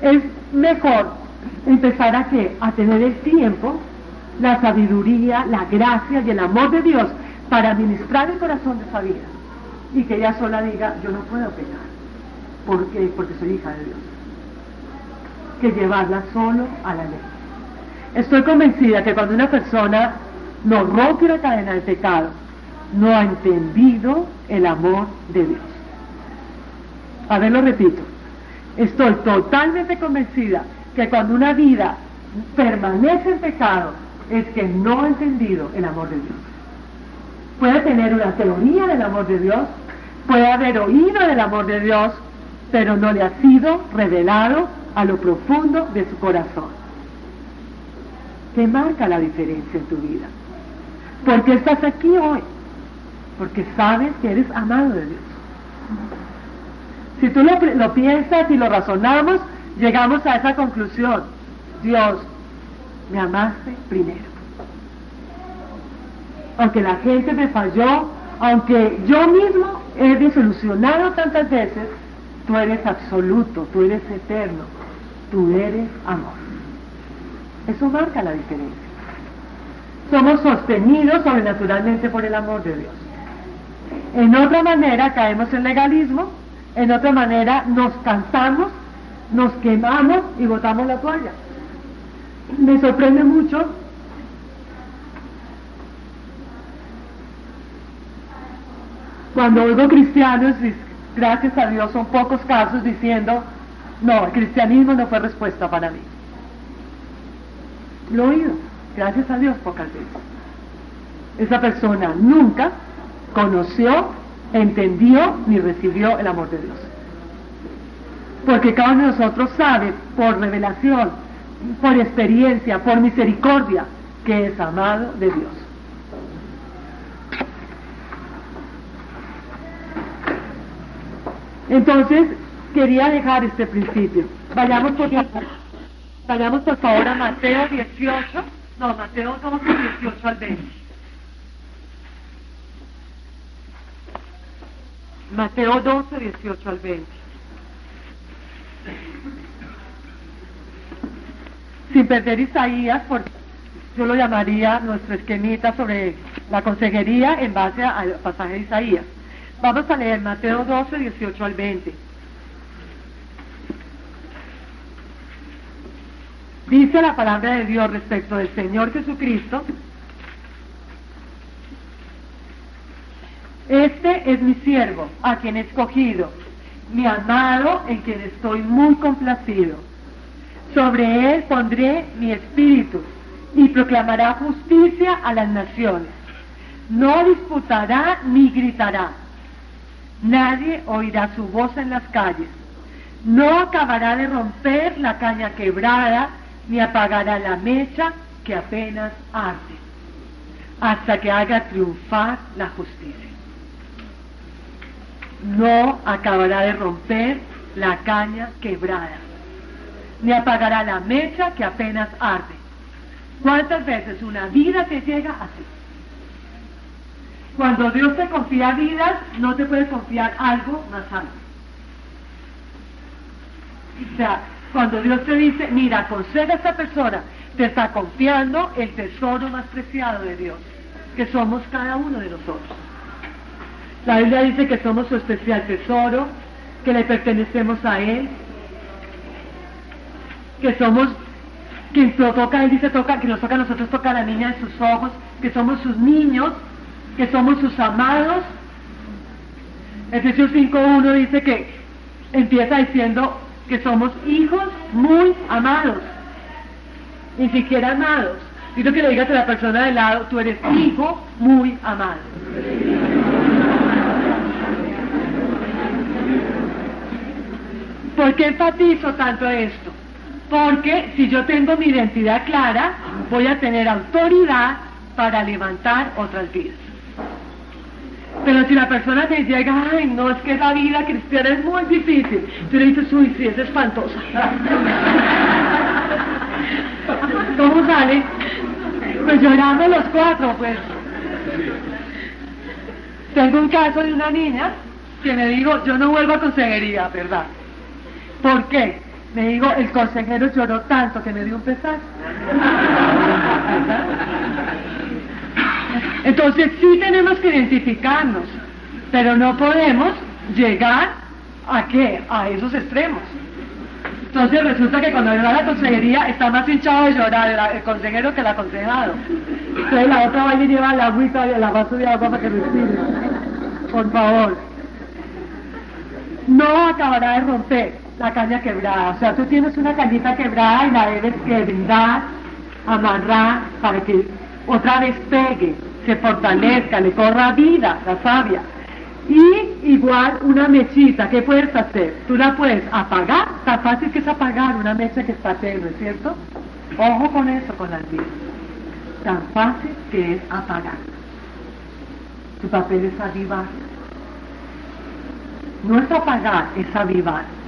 Es mejor empezar a qué? A tener el tiempo, la sabiduría, la gracia y el amor de Dios para administrar el corazón de esa vida. Y que ella sola diga, yo no puedo pecar. ¿Por qué? Porque soy hija de Dios. Que llevarla solo a la ley. Estoy convencida que cuando una persona no rompe la cadena del pecado, no ha entendido el amor de Dios. A ver, lo repito. Estoy totalmente convencida que cuando una vida permanece en pecado, es que no ha entendido el amor de Dios. Puede tener una teoría del amor de Dios, puede haber oído del amor de Dios, pero no le ha sido revelado a lo profundo de su corazón. ¿Qué marca la diferencia en tu vida? ¿Por qué estás aquí hoy? Porque sabes que eres amado de Dios. Si tú lo, lo piensas y lo razonamos, llegamos a esa conclusión. Dios, me amaste primero. Aunque la gente me falló, aunque yo mismo he desilusionado tantas veces, tú eres absoluto, tú eres eterno, tú eres amor. Eso marca la diferencia. Somos sostenidos sobrenaturalmente por el amor de Dios. En otra manera caemos en legalismo, en otra manera nos cansamos, nos quemamos y botamos la toalla. Me sorprende mucho cuando oigo cristianos, gracias a Dios son pocos casos diciendo, no, el cristianismo no fue respuesta para mí. Lo he oído, gracias a Dios pocas veces. Esa persona nunca conoció, entendió ni recibió el amor de Dios. Porque cada uno de nosotros sabe por revelación, por experiencia, por misericordia, que es amado de Dios. Entonces, quería dejar este principio. Vayamos por Vayamos por favor a Mateo 18, no, Mateo 12, 18 al 20. Mateo 12, 18 al 20. Sin perder Isaías, por, yo lo llamaría nuestro esquemita sobre la consejería en base al pasaje de Isaías. Vamos a leer Mateo 12, 18 al 20. Dice la palabra de Dios respecto del Señor Jesucristo, este es mi siervo, a quien he escogido, mi amado, en quien estoy muy complacido. Sobre él pondré mi espíritu y proclamará justicia a las naciones. No disputará ni gritará. Nadie oirá su voz en las calles. No acabará de romper la caña quebrada ni apagará la mecha que apenas arde, hasta que haga triunfar la justicia. No acabará de romper la caña quebrada, ni apagará la mecha que apenas arde. ¿Cuántas veces una vida te llega así? Cuando Dios te confía vidas, no te puede confiar algo más alto. O sea, cuando Dios te dice, mira, aconseja a esta persona te está confiando el tesoro más preciado de Dios, que somos cada uno de nosotros. La Biblia dice que somos su especial tesoro, que le pertenecemos a Él, que somos quien lo toca, Él dice toca, que nos toca a nosotros toca a la niña de sus ojos, que somos sus niños, que somos sus amados. Efesios 5.1 dice que empieza diciendo que somos hijos muy amados, ni siquiera amados. Digo que le digas a la persona de lado, tú eres hijo muy amado. ¿Por qué enfatizo tanto esto? Porque si yo tengo mi identidad clara, voy a tener autoridad para levantar otras vidas. Pero si la persona te llega, ay, no, es que la vida cristiana es muy difícil, tú le dices, uy, sí, es espantosa. ¿Cómo sale? Pues llorando los cuatro, pues. Tengo un caso de una niña que me dijo, yo no vuelvo a consejería, ¿verdad? ¿Por qué? Me digo, el consejero lloró tanto que me dio un pesar. Entonces sí tenemos que identificarnos, pero no podemos llegar a qué? A esos extremos. Entonces resulta que cuando va a la consejería está más hinchado de llorar el, consejero que el aconsejado. Entonces la otra va y lleva la agüita, la vaso de agua para que respire. Por favor. No acabará de romper la caña quebrada. O sea, tú tienes una cañita quebrada y la debes quebrar, amarrar para que otra vez pegue, se fortalezca, le corra vida, la savia. Y igual una mechita, ¿qué puedes hacer? Tú la puedes apagar, tan fácil que es apagar una mecha que está tenue, ¿cierto? Ojo con eso, con las vidas. Tan fácil que es apagar. Tu papel es avivar. No es apagar, es avivar.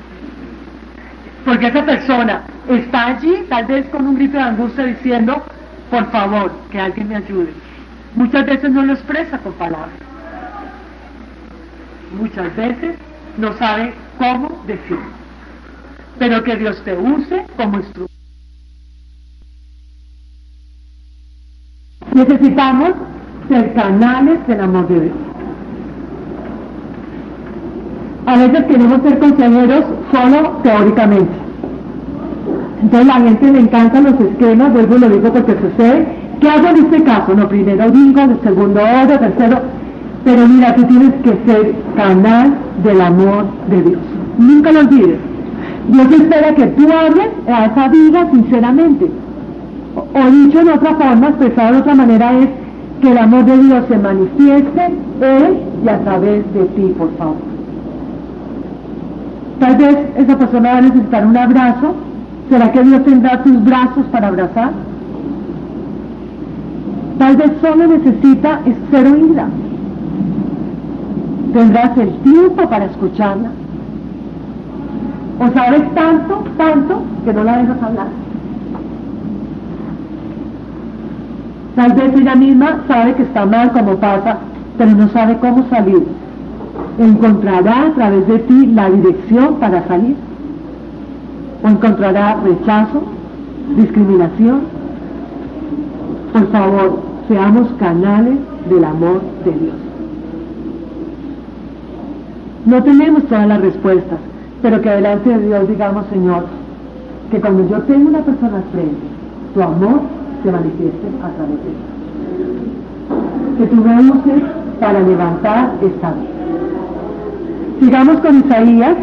Porque esa persona está allí, tal vez con un grito de angustia diciendo, por favor, que alguien me ayude. Muchas veces no lo expresa con palabras. Muchas veces no sabe cómo decirlo. Pero que Dios te use como instrumento. Necesitamos ser canales del amor de Dios. A veces queremos ser consejeros solo teóricamente. Entonces la gente le encantan los esquemas, vuelvo y lo digo porque sucede. ¿Qué hago en este caso? No, primero digo, segundo oro, tercero. Pero mira, tú tienes que ser canal del amor de Dios. Nunca lo olvides. Dios espera que tú hables a esa vida sinceramente. O, dicho de otra forma, expresado de otra manera, es que el amor de Dios se manifieste en y a través de ti, por favor. Tal vez esa persona va a necesitar un abrazo. ¿Será que Dios tendrá tus brazos para abrazar? Tal vez solo necesita ser oída. Tendrás el tiempo para escucharla. O sabes tanto, tanto, que no la dejas hablar. Tal vez ella misma sabe que está mal como pasa, pero no sabe cómo salir encontrará a través de ti la dirección para salir. O encontrará rechazo, discriminación. Por favor, seamos canales del amor de Dios. No tenemos todas las respuestas, pero que delante de Dios digamos, Señor, que cuando yo tengo una persona frente, tu amor se manifieste a través de ti. Que tu me para levantar esta vida. Sigamos con Isaías.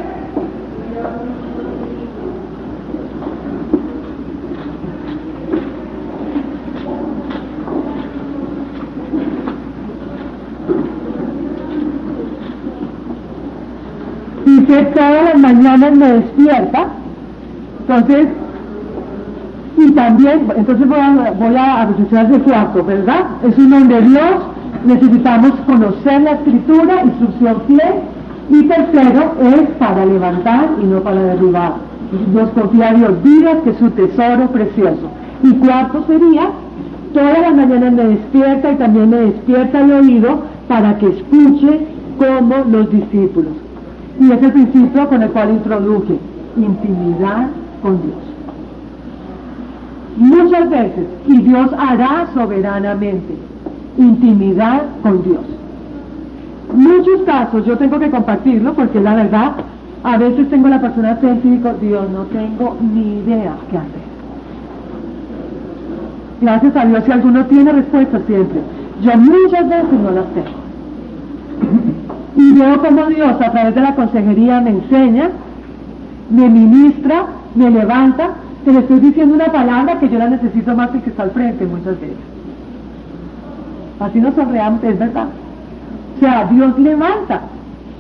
Dice, todas las mañanas me despierta. Entonces, y también, entonces voy a, voy a de cuarto, ¿verdad? Es un nombre de Dios, necesitamos conocer la escritura, instrucción fiel, y tercero es para levantar y no para derribar. Nos confía Dios vidas que es su tesoro precioso. Y cuarto sería, todas las mañanas me despierta y también me despierta el oído para que escuche como los discípulos. Y es el principio con el cual introduje intimidad con Dios. muchas veces, y Dios hará soberanamente intimidad con Dios. Muchos casos, yo tengo que compartirlo porque la verdad, a veces tengo la persona frente y digo, Dios, no tengo ni idea qué hacer. Gracias a Dios, si alguno tiene respuesta siempre. Yo muchas veces no las tengo. Y veo como Dios a través de la consejería me enseña, me ministra, me levanta, te le estoy diciendo una palabra que yo la necesito más que que está al frente muchas veces. Así nos sonreamos, es verdad. Sea, Dios levanta.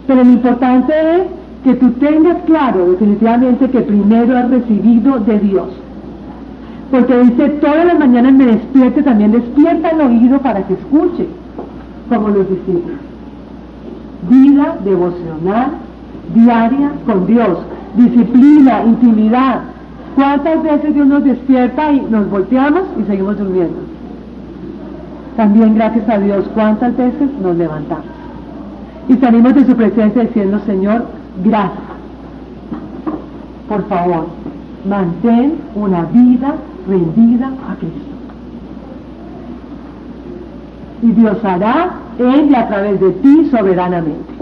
Pero lo importante es que tú tengas claro definitivamente que primero has recibido de Dios. Porque dice, todas las mañanas me despierte, también despierta el oído para que escuche, como los discípulos. Vida devocional diaria con Dios, disciplina, intimidad. ¿Cuántas veces Dios nos despierta y nos volteamos y seguimos durmiendo? También gracias a Dios, ¿cuántas veces nos levantamos? Y salimos de su presencia diciendo, Señor, gracias. Por favor, mantén una vida rendida a Cristo. Y Dios hará en y a través de ti soberanamente.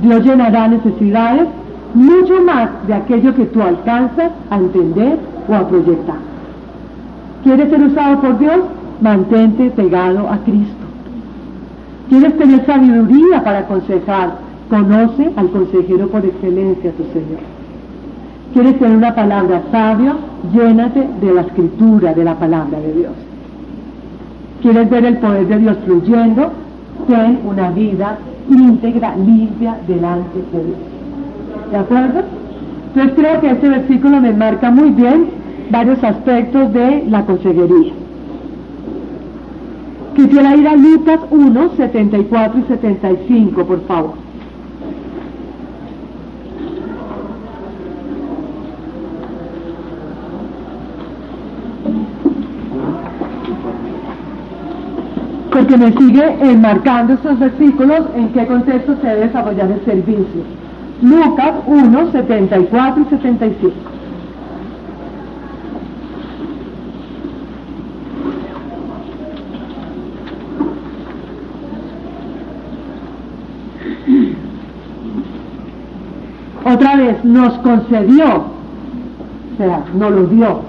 Dios llenará necesidades mucho más de aquello que tú alcanzas a entender o a proyectar. ¿Quieres ser usado por Dios? Mantente pegado a Cristo. ¿Quieres tener sabiduría para aconsejar? Conoce al consejero por excelencia, tu Señor. ¿Quieres tener una palabra sabia? Llénate de la escritura, de la palabra de Dios. ¿Quieres ver el poder de Dios fluyendo? Ten una vida íntegra, limpia delante de Dios. ¿De acuerdo? Entonces creo que este versículo me marca muy bien varios aspectos de la consejería. Quisiera ir a Lucas 1, 74 y 75, por favor. Porque me sigue enmarcando estos versículos en qué contexto se debe desarrollar el servicio. Lucas 1, 74 y 75. Otra vez, nos concedió, o sea, nos lo dio.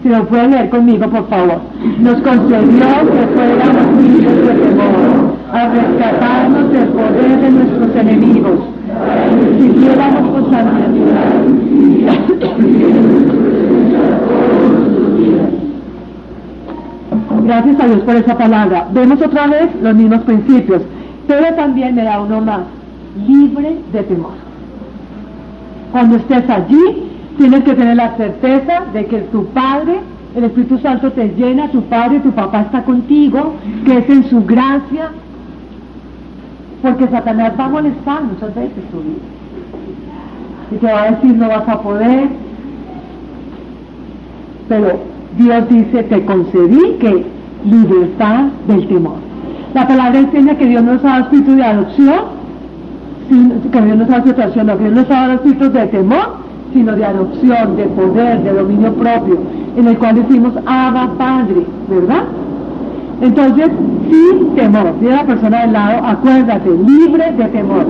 Si lo pueden leer conmigo, por favor. Nos concedió que fuéramos libres de temor, a rescatarnos del poder de nuestros enemigos, si viviéramos con. Gracias a Dios por esa palabra. Vemos otra vez los mismos principios, pero también me da uno más, libre de temor. Cuando estés allí, tienes que tener la certeza de que tu Padre, el Espíritu Santo te llena, tu Padre, tu papá está contigo, que es en su gracia, porque Satanás va a molestar muchas veces tu vida. Y te va a decir, no vas a poder. Pero Dios dice, te concedí que libertad del temor. La palabra enseña que Dios nos ha dado espíritu de adopción que Dios nos ha situación, no, Dios nos ha dado espíritus de temor, sino de adopción, de poder, de dominio propio, en el cual decimos Abba Padre, ¿verdad? Entonces, sin temor, si la persona del lado, acuérdate, libre de temor.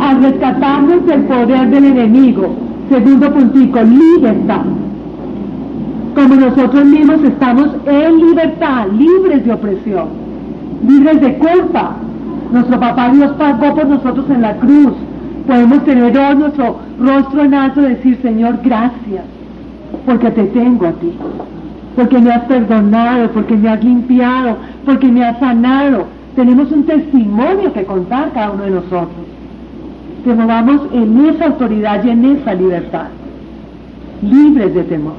Al rescatarnos del poder del enemigo, segundo puntico, libertad. Como nosotros mismos estamos en libertad, libres de opresión libres de culpa. Nuestro papá Dios pagó por nosotros en la cruz. Podemos tener hoy nuestro rostro en alto y decir, Señor, gracias, porque te tengo a ti, porque me has perdonado, porque me has limpiado, porque me has sanado. Tenemos un testimonio que contar cada uno de nosotros. Que movamos en esa autoridad y en esa libertad, libres de temor.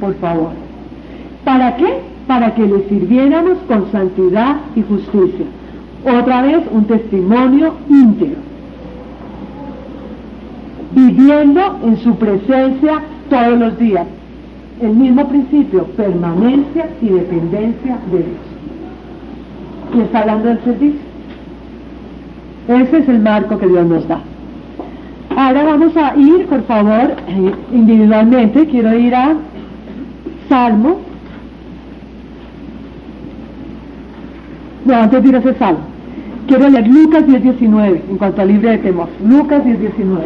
Por favor. ¿Para qué? Para que le sirviéramos con santidad y justicia. Otra vez un testimonio íntegro. Viviendo en su presencia todos los días. El mismo principio, permanencia y dependencia de Dios. Y está hablando del servicio. Ese es el marco que Dios nos da. Ahora vamos a ir, por favor, eh, individualmente. Quiero ir a Salmo. No, antes de ir a ese. Quiero leer Lucas 10.19 en cuanto al libre de temor. Lucas 10.19.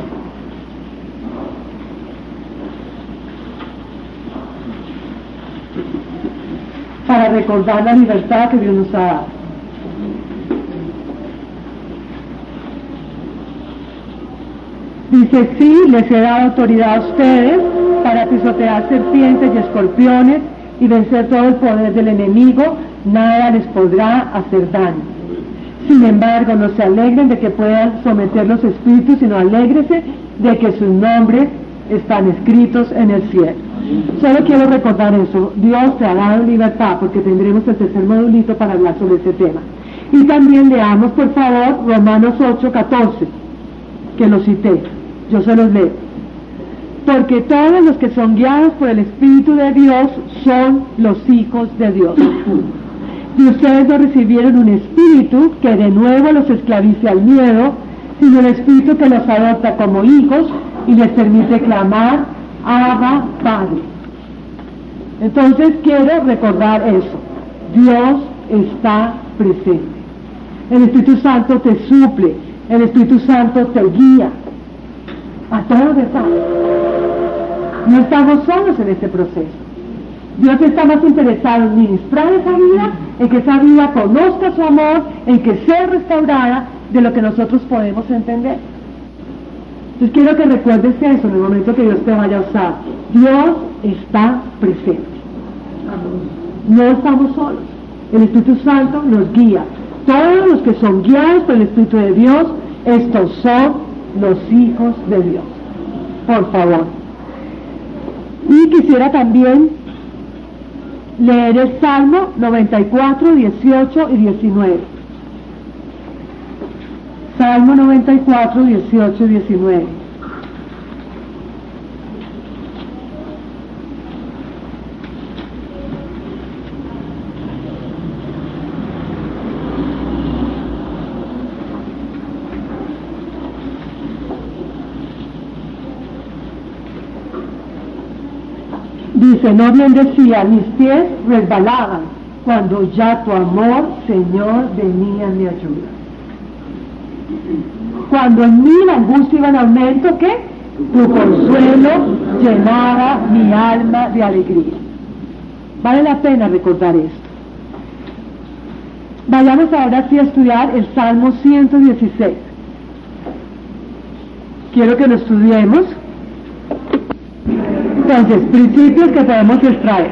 Para recordar la libertad que Dios nos ha dado. Dice, sí, les he dado autoridad a ustedes para pisotear serpientes y escorpiones y vencer todo el poder del enemigo, nada les podrá hacer daño. Sin embargo, no se alegren de que puedan someter los espíritus, sino alégrese de que sus nombres están escritos en el cielo. Solo quiero recordar eso. Dios te ha dado libertad porque tendremos el tercer modulito para hablar sobre ese tema. Y también leamos, por favor, Romanos 8, 14, que lo cité. Yo se los leo. Porque todos los que son guiados por el Espíritu de Dios son los hijos de Dios. Y ustedes no recibieron un espíritu que de nuevo los esclavice al miedo, sino el espíritu que los adopta como hijos y les permite clamar, Abba, Padre. Entonces quiero recordar eso. Dios está presente. El Espíritu Santo te suple, el Espíritu Santo te guía, a todos estamos. No estamos solos en este proceso. Dios está más interesado en ministrar esa vida, en que esa vida conozca su amor, en que sea restaurada de lo que nosotros podemos entender. Entonces quiero que recuerdes eso en el momento que Dios te vaya a usar. Dios está presente. No estamos solos. El Espíritu Santo nos guía. Todos los que son guiados por el Espíritu de Dios, estos son los hijos de Dios. Por favor. Y quisiera también leer el Salmo 94, 18 y 19. Salmo 94, 18 y 19. Dice, no bien decía, mis pies resbalaban cuando ya tu amor, Señor, venía en mi ayuda. Cuando en mí la angustia iba en aumento, ¿qué? Tu consuelo llenaba mi alma de alegría. Vale la pena recordar esto. Vayamos ahora sí a estudiar el Salmo 116. Quiero que lo estudiemos. Entonces, principios que podemos extraer.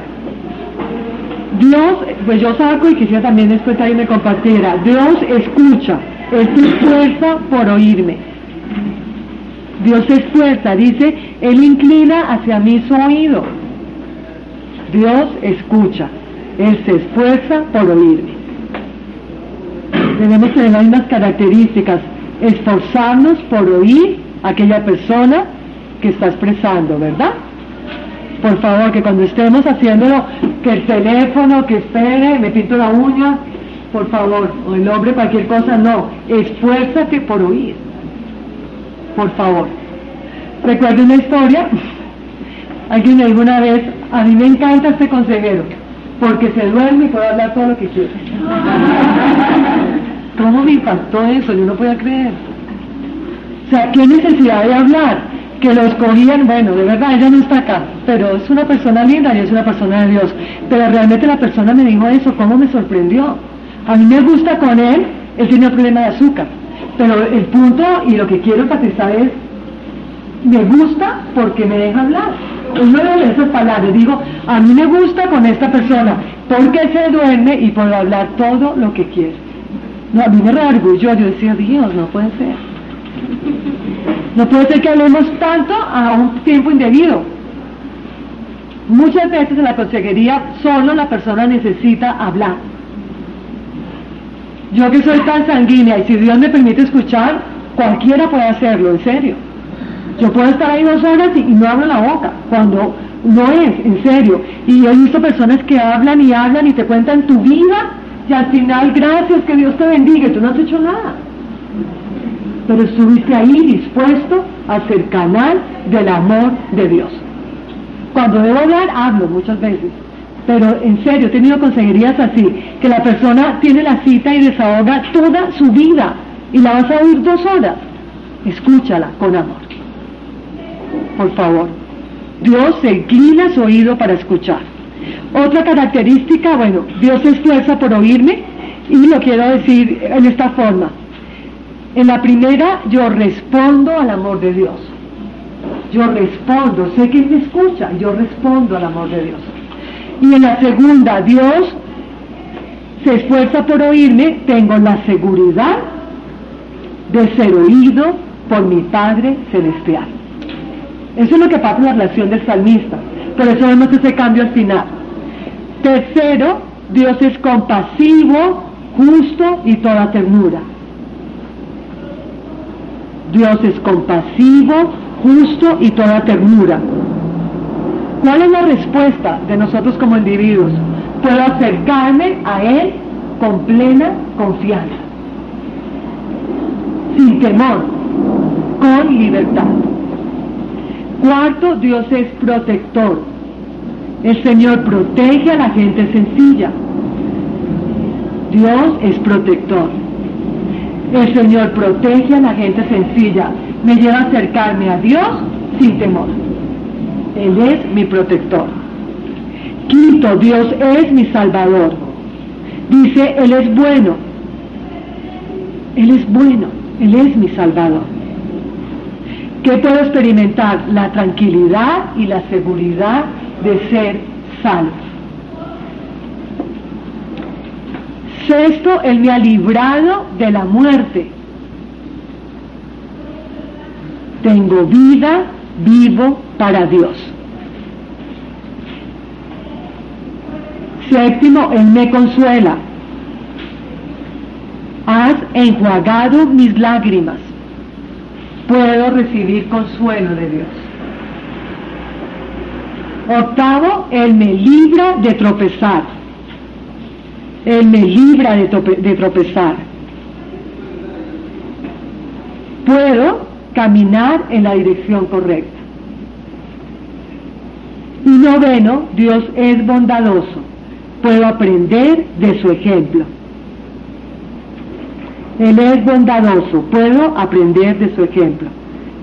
Dios, pues yo saco y quisiera también después ahí me compartiera. Dios escucha, Él se esfuerza por oírme. Dios se esfuerza, dice, Él inclina hacia mí su oído. Dios escucha, Él se esfuerza por oírme. Tenemos que tener las mismas características, esforzarnos por oír a aquella persona que está expresando, ¿verdad? por favor, que cuando estemos haciéndolo, que el teléfono, que espere, me pinto la uña, por favor, o el hombre, cualquier cosa, no, esfuérzate por oír, por favor. Recuerdo una historia, alguien me dijo una vez, a mí me encanta este consejero, porque se duerme y puede hablar todo lo que quiera. ¿Cómo me impactó eso? Yo no podía creer. O sea, ¿qué necesidad de hablar? Que lo escogían, bueno, de verdad, ella no está acá, pero es una persona linda y es una persona de Dios. Pero realmente la persona me dijo eso, ¿cómo me sorprendió? A mí me gusta con él, él tiene un problema de azúcar. Pero el punto y lo que quiero enfatizar es, me gusta porque me deja hablar. Uno de esas palabras, digo, a mí me gusta con esta persona, porque se duerme y puedo hablar todo lo que quiere. No, a mí me reargulló, yo decía, Dios, no puede ser. No puede ser que hablemos tanto a un tiempo indebido. Muchas veces en la consejería solo la persona necesita hablar. Yo que soy tan sanguínea y si Dios me permite escuchar, cualquiera puede hacerlo, en serio. Yo puedo estar ahí dos horas y, no abro la boca, cuando no es, en serio. Y he visto personas que hablan y hablan y te cuentan tu vida y al final, gracias, que Dios te bendiga, tú no has hecho nada pero estuviste ahí dispuesto a ser canal del amor de Dios. Cuando debo hablar, hablo muchas veces. Pero en serio, he tenido consejerías así, que la persona tiene la cita y desahoga toda su vida y la vas a oír dos horas. Escúchala con amor. Por favor. Dios se inclina su oído para escuchar. Otra característica, bueno, Dios se esfuerza por oírme y lo quiero decir en esta forma. En la primera, yo respondo al amor de Dios. Yo respondo, sé que me escucha, yo respondo al amor de Dios. Y en la segunda, Dios se esfuerza por oírme, tengo la seguridad de ser oído por mi Padre Celestial. Eso es lo que pasa en la relación del salmista. Por eso vemos ese cambio al final. Tercero, Dios es compasivo, justo y toda ternura. Dios es compasivo, justo y toda ternura. ¿Cuál es la respuesta de nosotros como individuos? Puedo acercarme a Él con plena confianza, sin temor, con libertad. Cuarto, Dios es protector. El Señor protege a la gente sencilla. Dios es protector. El Señor protege a la gente sencilla. Me lleva a acercarme a Dios sin temor. Él es mi protector. Quinto, Dios es mi salvador. Dice, Él es bueno. Él es bueno. Él es mi salvador. ¿Qué puedo experimentar? La tranquilidad y la seguridad de ser salvo. Sexto, Él me ha librado de la muerte. Tengo vida, vivo para Dios. Séptimo, Él me consuela. Has enjuagado mis lágrimas. Puedo recibir consuelo de Dios. Octavo, Él me libra de tropezar. Él me libra de, tropezar. Puedo caminar en la dirección correcta. Y noveno, Dios es bondadoso. Puedo aprender de su ejemplo. Él es bondadoso, puedo aprender de su ejemplo.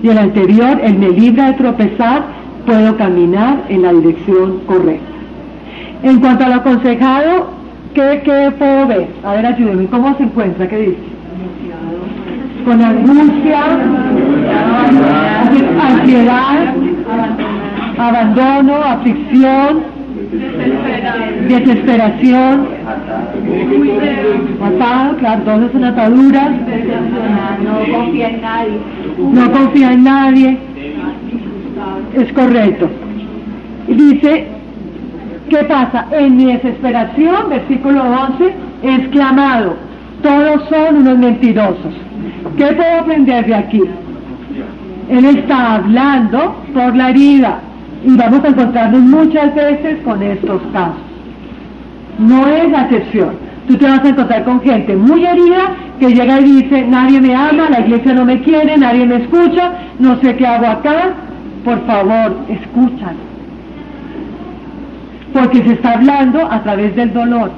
Y el anterior, Él me libra de tropezar, puedo caminar en la dirección correcta. En cuanto al aconsejado, ¿qué, ¿qué, puedo ver? A ver, ayúdenme, ¿cómo se encuentra? ¿Qué dice? Con angustia, ansiedad, abandono, aflicción, desesperación, atado, claro, todo es una atadura, no confía en nadie, no confía en nadie, es correcto. Y dice, ¿qué pasa? En mi desesperación, versículo 11, es clamado, todos son unos mentirosos. ¿Qué puedo aprender de aquí? Él está hablando por la herida y vamos a encontrarnos muchas veces con estos casos. No es la excepción. Tú te vas a encontrar con gente muy herida que llega y dice, nadie me ama, la iglesia no me quiere, nadie me escucha, no sé qué hago acá. Por favor, escúchalo. Porque se está hablando a través del dolor.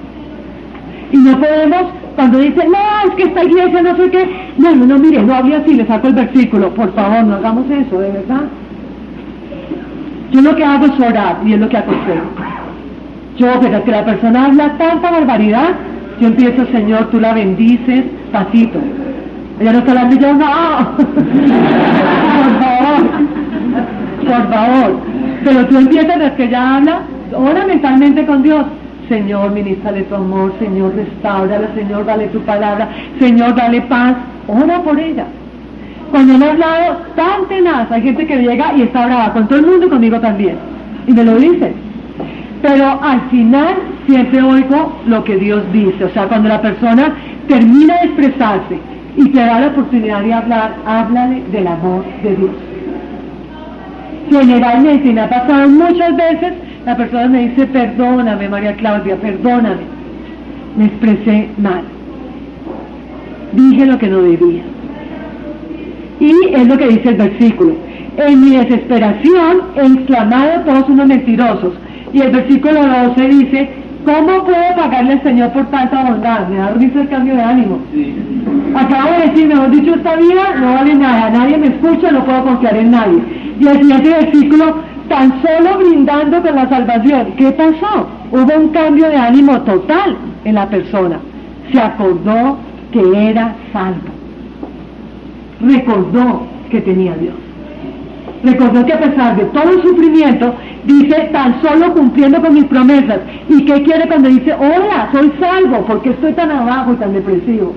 Y no podemos, cuando dice, no, es que esta iglesia no sé qué, no, no, no, mire, no hable así, le saco el versículo, por favor, no hagamos eso, de verdad. Yo lo que hago es orar y es lo que aconsejo. Yo, pero que la persona habla tanta barbaridad, yo empiezo, Señor, tú la bendices, pasito. Ella no está hablando yo, no, por favor, por favor. Pero tú empiezas desde que ella habla, ora mentalmente con Dios. Señor, ministrale tu amor, Señor, restaurala, Señor, dale tu palabra, Señor, dale paz. Ora por ella. Cuando he hablado tan tenaz, hay gente que llega y está brava con todo el mundo y conmigo también. Y me lo dice. Pero al final siempre oigo lo que Dios dice. O sea, cuando la persona termina de expresarse y te da la oportunidad de hablar, háblale del amor de Dios. Generalmente, y me ha pasado muchas veces, la persona me dice, perdóname María Claudia, perdóname. Me expresé mal. Dije lo que no debía. Y es lo que dice el versículo. En mi desesperación he exclamado todos unos mentirosos. Y el versículo 12 dice, ¿cómo puedo pagarle al Señor por tanta bondad? Me da risa el cambio de ánimo. Acabo de decir, mejor dicho, esta vida no vale nada, nadie me escucha, no puedo confiar en nadie. Y el siguiente versículo, tan solo brindando con la salvación. ¿Qué pasó? Hubo un cambio de ánimo total en la persona. Se acordó que era salvo. Recordó que tenía Dios. Recordó que a pesar de todo el sufrimiento, dice, tan solo cumpliendo con mis promesas. ¿Y qué quiere cuando dice, hola, soy salvo, ¿por qué estoy tan abajo y tan depresivo?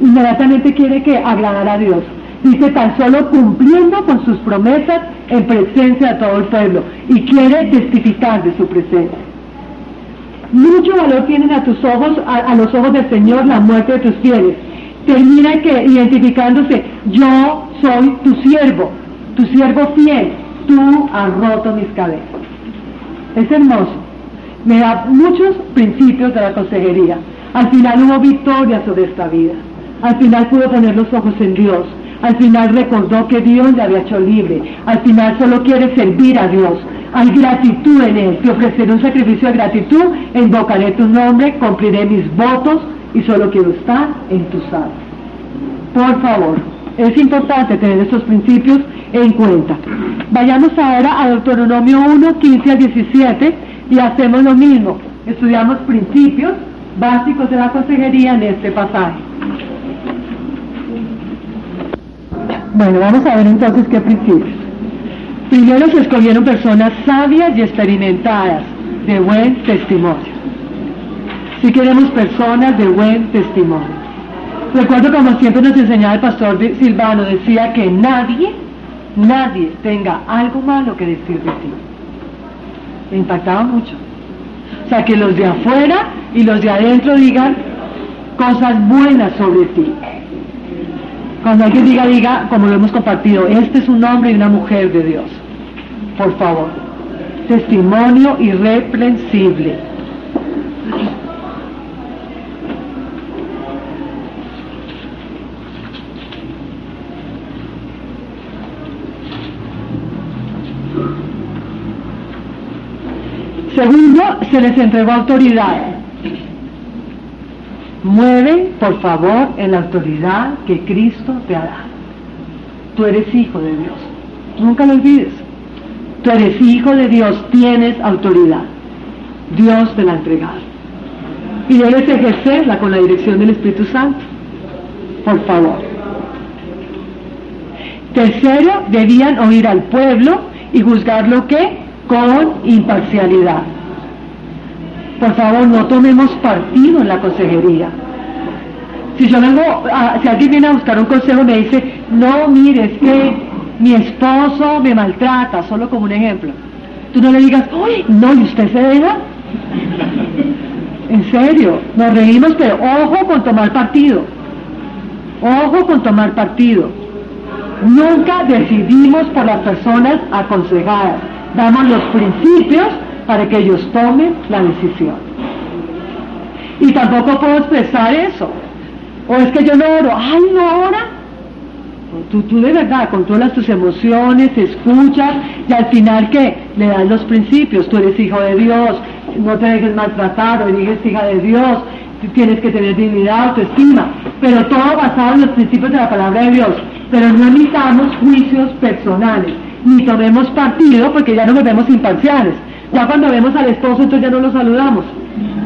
Inmediatamente quiere que agradar a Dios. Dice, tan solo cumpliendo con sus promesas en presencia de todo el pueblo. Y quiere testificar de su presencia. Mucho valor tienen a tus ojos, a, los ojos del Señor, la muerte de tus fieles. Termina que identificándose, yo soy tu siervo, tu siervo fiel, tú has roto mis cabezas. Es hermoso. Me da muchos principios de la consejería. Al final hubo victoria sobre esta vida. Al final pudo poner los ojos en Dios. Al final recordó que Dios le había hecho libre. Al final solo quiere servir a Dios. Hay gratitud en Él. Te ofreceré un sacrificio de gratitud. Invocaré tu nombre, cumpliré mis votos y solo quiero estar en tu sala. Por favor, es importante tener estos principios en cuenta. Vayamos ahora a Deuteronomio 1, 15 al 17 y hacemos lo mismo. Estudiamos principios básicos de la consejería en este pasaje. Bueno, vamos a ver entonces qué principios. Primero se escogieron personas sabias y experimentadas, de buen testimonio. Si queremos personas de buen testimonio. Recuerdo como siempre nos enseñaba el pastor Silvano, decía que nadie, nadie tenga algo malo que decir de ti. Me impactaba mucho. O sea, que los de afuera y los de adentro digan cosas buenas sobre ti. Cuando alguien diga, diga, como lo hemos compartido, este es un hombre y una mujer de Dios. Por favor. Testimonio irreprensible. Segundo, se les entregó autoridad. Mueve, por favor, en la autoridad que Cristo te ha dado. Tú eres hijo de Dios. Nunca lo olvides. Tú eres hijo de Dios, tienes autoridad. Dios te la ha entregado. Y debes ejercerla con la dirección del Espíritu Santo. Por favor. Tercero, debían oír al pueblo y juzgar lo que con imparcialidad. Por favor, no tomemos partido en la consejería. Si yo vengo, si alguien viene a buscar un consejo me dice, no, mire, es que mi esposo me maltrata, solo como un ejemplo. Tú no le digas, uy, no, ¿y usted se deja? En serio, nos reímos, pero ojo con tomar partido. Ojo con tomar partido. Nunca decidimos por las personas aconsejadas. Damos los principios para que ellos tomen la decisión. Y tampoco puedo expresar eso. O es que yo no oro, ay, no ora. Tú, tú de verdad controlas tus emociones, escuchas y al final que le das los principios. Tú eres hijo de Dios, no te dejes maltratar, o eres hija de Dios, tienes que tener dignidad, autoestima, pero todo basado en los principios de la palabra de Dios. Pero no emitamos juicios personales, ni tomemos partido porque ya no nos vemos imparciales. Ya cuando vemos al esposo, entonces ya no lo saludamos.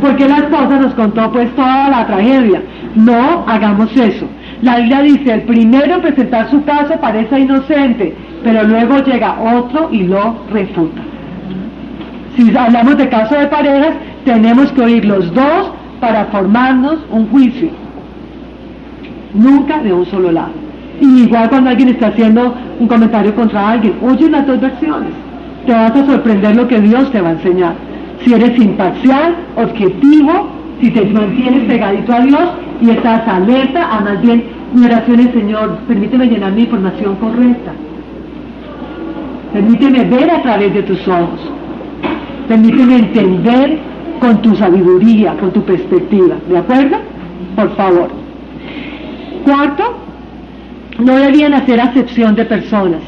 Porque la esposa nos contó pues toda la tragedia. No hagamos eso. La Biblia dice, el primero en presentar su caso parece inocente, pero luego llega otro y lo refuta. Si hablamos de caso de parejas, tenemos que oír los dos para formarnos un juicio. Nunca de un solo lado. Y igual cuando alguien está haciendo un comentario contra alguien, oye las dos versiones te vas a sorprender lo que Dios te va a enseñar. Si eres imparcial, objetivo, si te mantienes pegadito a Dios y estás alerta a más bien mi oración es Señor, permíteme llenar mi información correcta. Permíteme ver a través de tus ojos. Permíteme entender con tu sabiduría, con tu perspectiva. ¿De acuerdo? Por favor. Cuarto, no debían hacer acepción de personas.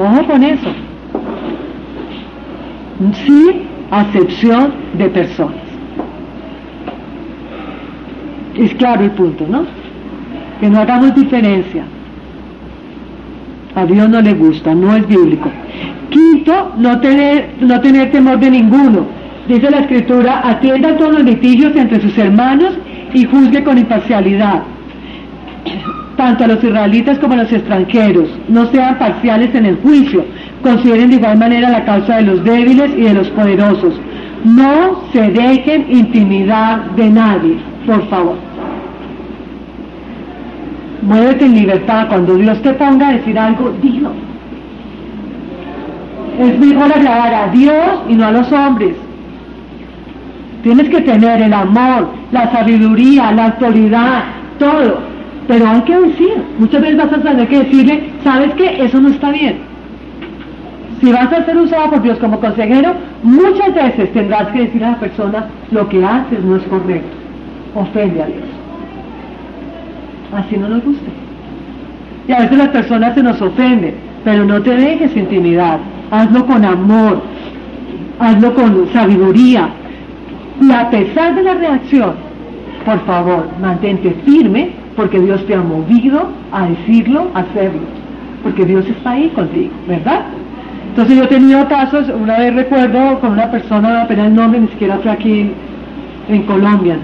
Ojo con eso. Sí, acepción de personas. Es claro el punto, ¿no? Que no hagamos diferencia. A Dios no le gusta, no es bíblico. Quinto, no tener, no tener temor de ninguno. Dice la escritura, atienda todos los litigios entre sus hermanos y juzgue con imparcialidad tanto a los israelitas como a los extranjeros. No sean parciales en el juicio. Consideren de igual manera la causa de los débiles y de los poderosos. No se dejen intimidar de nadie, por favor. Muévete en libertad. Cuando Dios te ponga a decir algo, dilo. Es mejor agradar a Dios y no a los hombres. Tienes que tener el amor, la sabiduría, la autoridad, todo pero hay que decir, muchas veces vas a tener que decirle, ¿sabes qué? Eso no está bien. Si vas a ser usado por Dios como consejero, muchas veces tendrás que decir a la persona, lo que haces no es correcto. Ofende a Dios. Así no nos gusta. Y a veces las personas se nos ofenden, pero no te dejes intimidar. Hazlo con amor, hazlo con sabiduría. Y a pesar de la reacción, por favor, mantente firme porque Dios te ha movido a decirlo, a hacerlo, porque Dios está ahí contigo, ¿verdad? Entonces yo he tenido casos, una vez recuerdo con una persona, apenas el nombre, ni siquiera fue aquí en Colombia,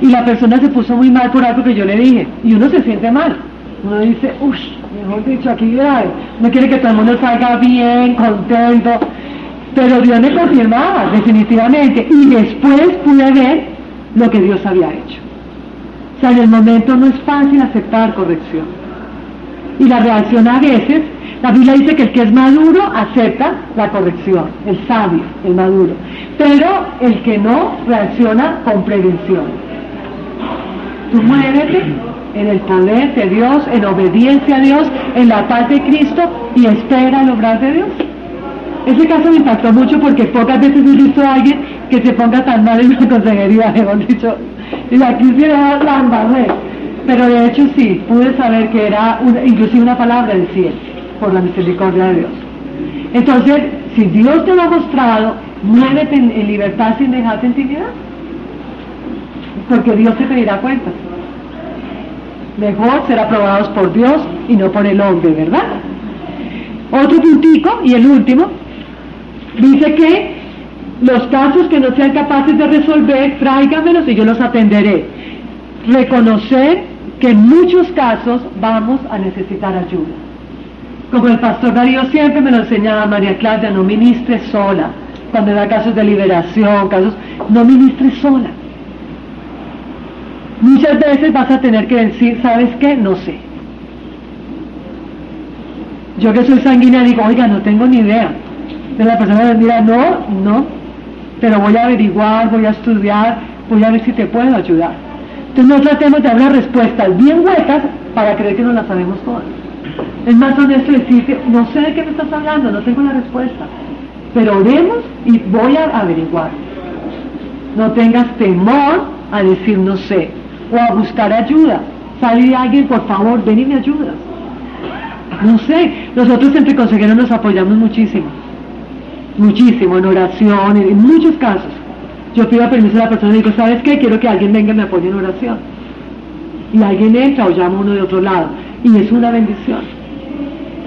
y la persona se puso muy mal por algo que yo le dije, y uno se siente mal, uno dice, uff, mejor dicho, aquí grave, no quiere que todo el mundo salga bien, contento, pero Dios me confirmaba, definitivamente, y después pude ver lo que Dios había hecho. O sea, en el momento no es fácil aceptar corrección. Y la reacción a veces, la Biblia dice que el que es maduro acepta la corrección, el sabio, el maduro. Pero el que no reacciona con prevención. Tú muévete en el poder de Dios, en obediencia a Dios, en la paz de Cristo y espera el obrar de Dios. Ese caso me impactó mucho porque pocas veces he visto a alguien que se ponga tan mal en la consejería, hemos dicho, y aquí sí era la embarré. Pero de hecho sí, pude saber que era una, inclusive una palabra del cielo, por la misericordia de Dios. Entonces, si Dios te lo ha mostrado, muévete en, libertad sin dejarte intimidar. Porque Dios te pedirá cuentas. Mejor ser aprobados por Dios y no por el hombre, ¿verdad? Otro puntico, y el último, dice que los casos que no sean capaces de resolver, tráigamelos y yo los atenderé. Reconocer que en muchos casos vamos a necesitar ayuda. Como el pastor Darío siempre me lo enseñaba, María Claudia, no ministres sola. Cuando da casos de liberación, casos, no ministres sola. Muchas veces vas a tener que decir, ¿sabes qué? No sé. Yo que soy sanguínea digo, oiga, no tengo ni idea. De la persona me mira, no, no, pero voy a averiguar, voy a estudiar, voy a ver si te puedo ayudar. Entonces no tratemos de dar respuestas bien huecas para creer que no las sabemos todas. Es más honesto decirte, no sé de qué me estás hablando, no tengo la respuesta, pero oremos y voy a averiguar. No tengas temor a decir no sé o a buscar ayuda. Sale alguien, por favor, ven y me ayudas. No sé, nosotros entre consejeros nos apoyamos muchísimo muchísimo en oración, en, muchos casos. Yo pido permiso a la persona y digo, ¿sabes qué? Quiero que alguien venga y me apoye en oración. Y alguien entra o llama uno de otro lado. Y es una bendición.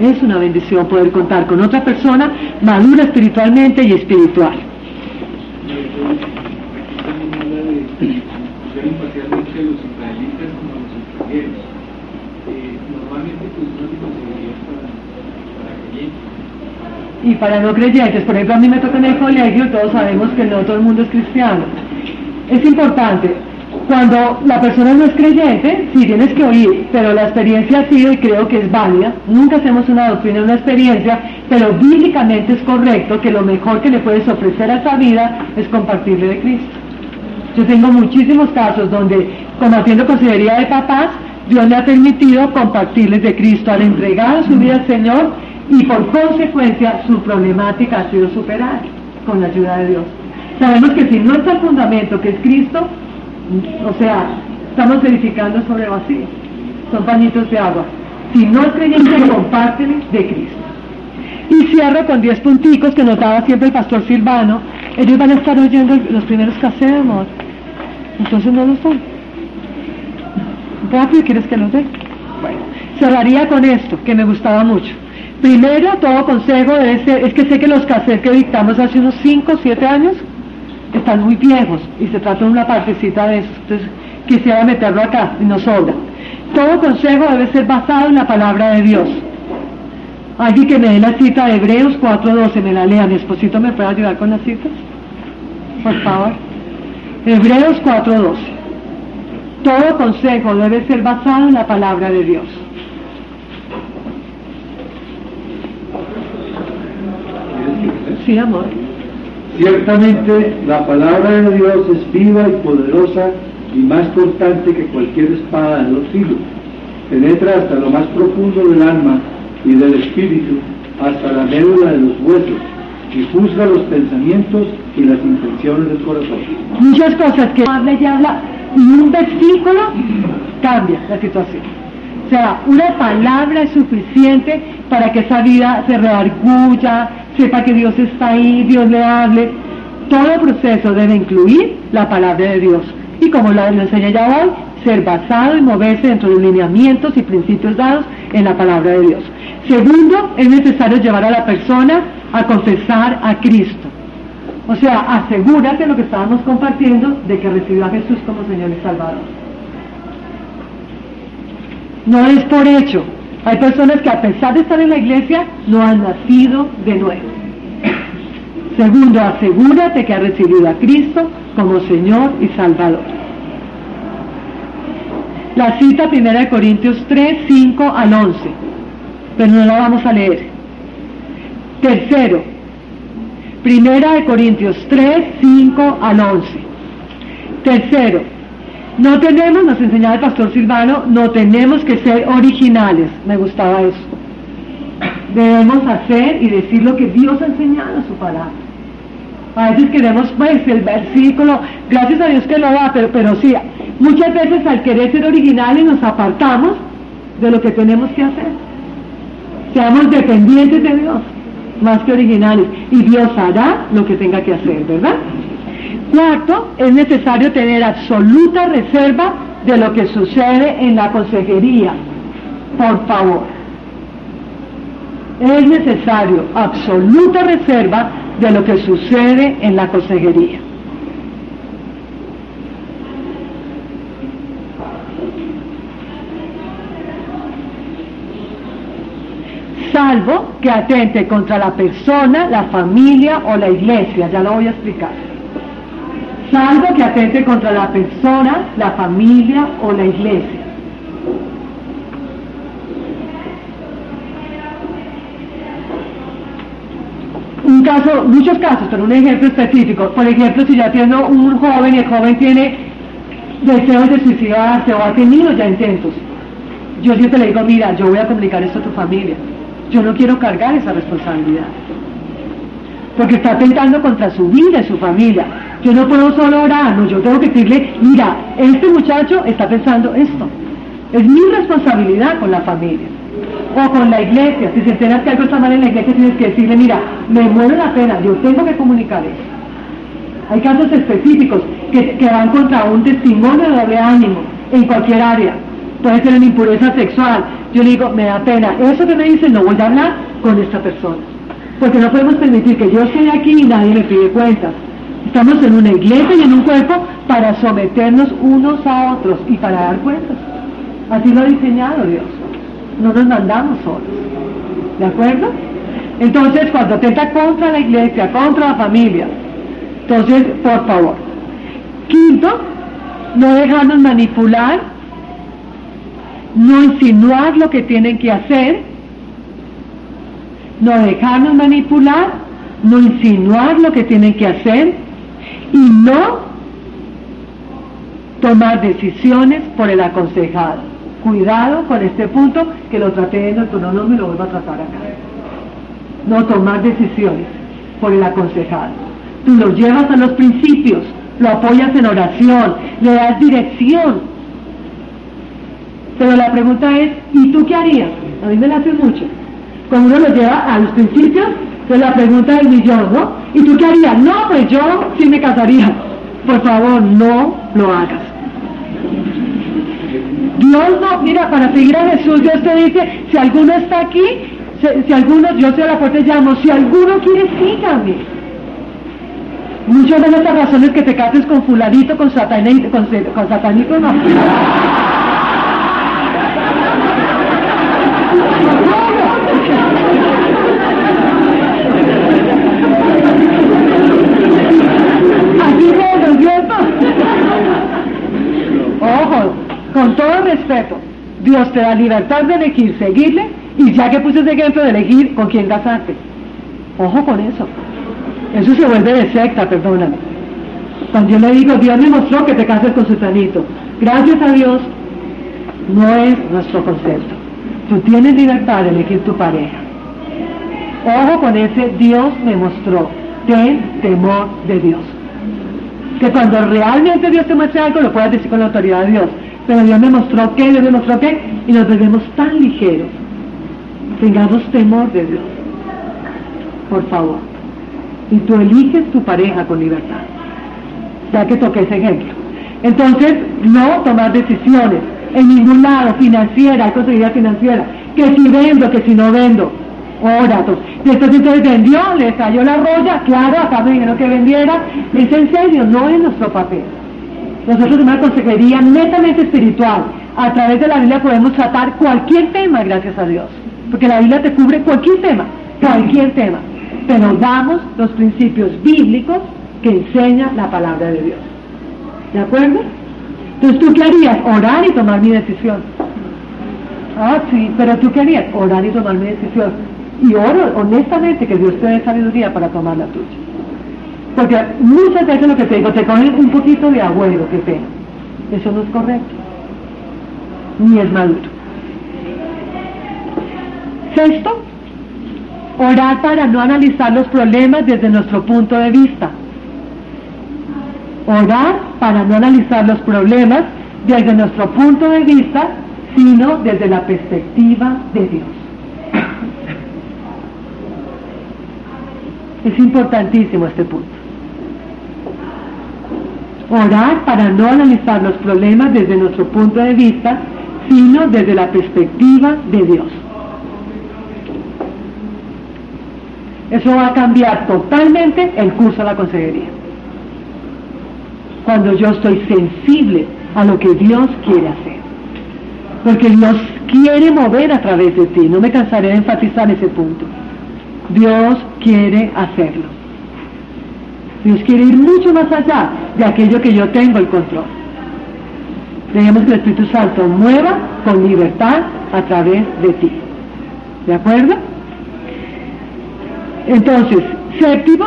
Es una bendición poder contar con otra persona madura espiritualmente y espiritual. Y para no creyentes, por ejemplo a mí me toca en el colegio, todos sabemos que no todo el mundo es cristiano. Es importante, cuando la persona no es creyente, sí tienes que oír, pero la experiencia ha sido y creo que es válida, nunca hacemos una doctrina, una experiencia, pero bíblicamente es correcto que lo mejor que le puedes ofrecer a esa vida es compartirle de Cristo. Yo tengo muchísimos casos donde, como haciendo consideraría de papás, Dios le ha permitido compartirles de Cristo al entregar su vida al Señor y por consecuencia su problemática ha sido superada con la ayuda de Dios. Sabemos que si no está el fundamento que es Cristo, o sea, Estamos edificando sobre vacío. Son pañitos de agua. Si no es creyente, compártele de Cristo. Y cierro con 10 punticos que notaba siempre el pastor Silvano. Ellos van a estar oyendo los primeros cassettes, amor. Entonces no los son. Rápido, ¿quieres que los dé? Bueno, cerraría con esto, que me gustaba mucho. Primero, todo consejo debe ser, es que sé que los cassettes que dictamos hace unos 5 o 7 años están muy viejos y se trata de una partecita de eso. Entonces, quisiera meterlo acá y no sobra. Todo consejo debe ser basado en la palabra de Dios. Alguien que me dé la cita de Hebreos 4.12, me la lea. Mi esposito me puede ayudar con las citas. Por favor. Hebreos 4.12. Todo consejo debe ser basado en la palabra de Dios. Sí, amor. Ciertamente la palabra de Dios es viva y poderosa y más cortante que cualquier espada de dos filos. Penetra hasta lo más profundo del alma y del espíritu, hasta la médula de los huesos, y juzga los pensamientos y las intenciones del corazón. Muchas cosas que habla y habla, y un versículo cambia la situación. Sea, una palabra es suficiente para que esa vida se reargulla, sepa que Dios está ahí, Dios le hable. Todo proceso debe incluir la palabra de Dios. Y como lo enseña ya hoy, ser basado y moverse dentro de lineamientos y principios dados en la palabra de Dios. Segundo, es necesario llevar a la persona a confesar a Cristo. O sea, asegúrate lo que estábamos compartiendo de que recibió a Jesús como Señor y Salvador. No es por hecho. Hay personas que a pesar de estar en la iglesia no han nacido de nuevo. Segundo, asegúrate que ha recibido a Cristo como Señor y Salvador. La cita primera de Corintios 3, 5 al 11, pero no la vamos a leer. Tercero, primera de Corintios 3, 5 al 11. Tercero, no tenemos, nos enseñaba el pastor Silvano, no tenemos que ser originales. Me gustaba eso. Debemos hacer y decir lo que Dios ha enseñado en su palabra. A veces queremos, pues, el versículo, gracias a Dios que lo da, pero, pero sí, muchas veces al querer ser originales nos apartamos de lo que tenemos que hacer. Seamos dependientes de Dios, más que originales, y Dios hará lo que tenga que hacer, ¿verdad? Cuarto, es necesario tener absoluta reserva de lo que sucede en la consejería. Por favor. Es necesario absoluta reserva de lo que sucede en la consejería. Salvo que atente contra la persona, la familia o la iglesia, ya lo voy a explicar. Salvo que atente contra la persona, la familia o la iglesia. un caso, muchos casos, pero un ejemplo específico. Por ejemplo, si ya tiene un joven y el joven tiene deseos de suicidarse o ha tenido ya intentos, yo siempre le digo, mira, yo voy a comunicar esto a tu familia. Yo no quiero cargar esa responsabilidad. Porque está atentando contra su vida y su familia. Yo no puedo solo orar, no, yo tengo que decirle, mira, este muchacho está pensando esto. Es mi responsabilidad con la familia o con la iglesia. Si se enteras que algo está mal en la iglesia, tienes que decirle, mira, me muero la pena, yo tengo que comunicar eso. Hay casos específicos que, que van contra un testimonio de doble ánimo en cualquier área. Puede ser en impureza sexual. Yo le digo, me da pena. Eso que me dicen, no voy a hablar con esta persona. Porque no podemos permitir que yo esté aquí y nadie me pide cuentas. Estamos en una iglesia y en un cuerpo para someternos unos a otros y para dar cuentas. Así lo ha diseñado Dios no nos mandamos solos. ¿De acuerdo? Entonces, cuando atenta contra la iglesia, contra la familia, entonces, por favor. Quinto, no dejarnos manipular, no insinuar lo que tienen que hacer, no dejarnos manipular, no insinuar lo que tienen que hacer y no tomar decisiones por el aconsejado. Cuidado con este punto que lo traté en el no me lo vuelvo a tratar acá. No tomar decisiones por el aconsejado. Tú lo llevas a los principios, lo apoyas en oración, le das dirección, Pero la pregunta es, ¿y tú qué harías? A mí me la hace mucho. Cuando uno lo lleva a los principios, la pregunta del millón, ¿no? ¿Y tú qué harías? No, pues yo sí me casaría. Por favor, no lo hagas. Dios no, mira, para seguir a Jesús, Dios te dice, si alguno está aquí, si, si alguno, yo soy la puerta llamo, si alguno quiere, sígame. Muchas de las razones que te cases con fulanito, con satanito, con, con no. Dios te da libertad de elegir, seguirle, y ya que puse ese ejemplo de elegir con quién casarte. Ojo con eso. Eso se vuelve de secta, perdóname. Cuando yo le digo, Dios me mostró que te cases con su tanito. Gracias a Dios, no es nuestro concepto. Tú tienes libertad de elegir tu pareja. Ojo con ese Dios me mostró. Ten temor de Dios. Que cuando realmente Dios te muestre algo, lo puedas decir con la autoridad de Dios. Pero Dios me mostró qué, Dios me mostró qué, y nos volvemos tan ligeros. Tengamos temor de Dios. Por favor. Y tú eliges tu pareja con libertad. Ya que toqué ese ejemplo. Entonces, no tomar decisiones en ningún lado, financiera, hay conseguiría financiera, que si vendo, que si no vendo, órate. Y entonces, entonces vendió, le cayó la roya, claro, acá me dijeron que vendiera, es en serio, no es nuestro papel. Nosotros tenemos una consejería netamente espiritual. A través de la Biblia podemos tratar cualquier tema, gracias a Dios. Porque la Biblia te cubre cualquier tema, cualquier tema. Pero damos los principios bíblicos que enseña la palabra de Dios. ¿De acuerdo? Entonces, ¿tú qué harías? Orar y tomar mi decisión. Ah, sí, pero ¿tú qué harías? Orar y tomar mi decisión. Y oro honestamente que Dios te dé sabiduría para tomar la tuya. Porque muchas veces lo que te digo, te cogen un poquito de agüero, qué pena. Eso no es correcto. Ni es maduro. Sexto, orar para no analizar los problemas desde nuestro punto de vista. Orar para no analizar los problemas desde nuestro punto de vista, sino desde la perspectiva de Dios. Es importantísimo este punto. Orar para no analizar los problemas desde nuestro punto de vista, sino desde la perspectiva de Dios. Eso va a cambiar totalmente el curso de la consejería. Cuando yo estoy sensible a lo que Dios quiere hacer. Porque Dios quiere mover a través de ti. No me cansaré de enfatizar ese punto. Dios quiere hacerlo. Dios quiere ir mucho más allá de aquello que yo tengo el control. Dejemos que el Espíritu Santo mueva con libertad a través de ti. ¿De acuerdo? Entonces, séptimo,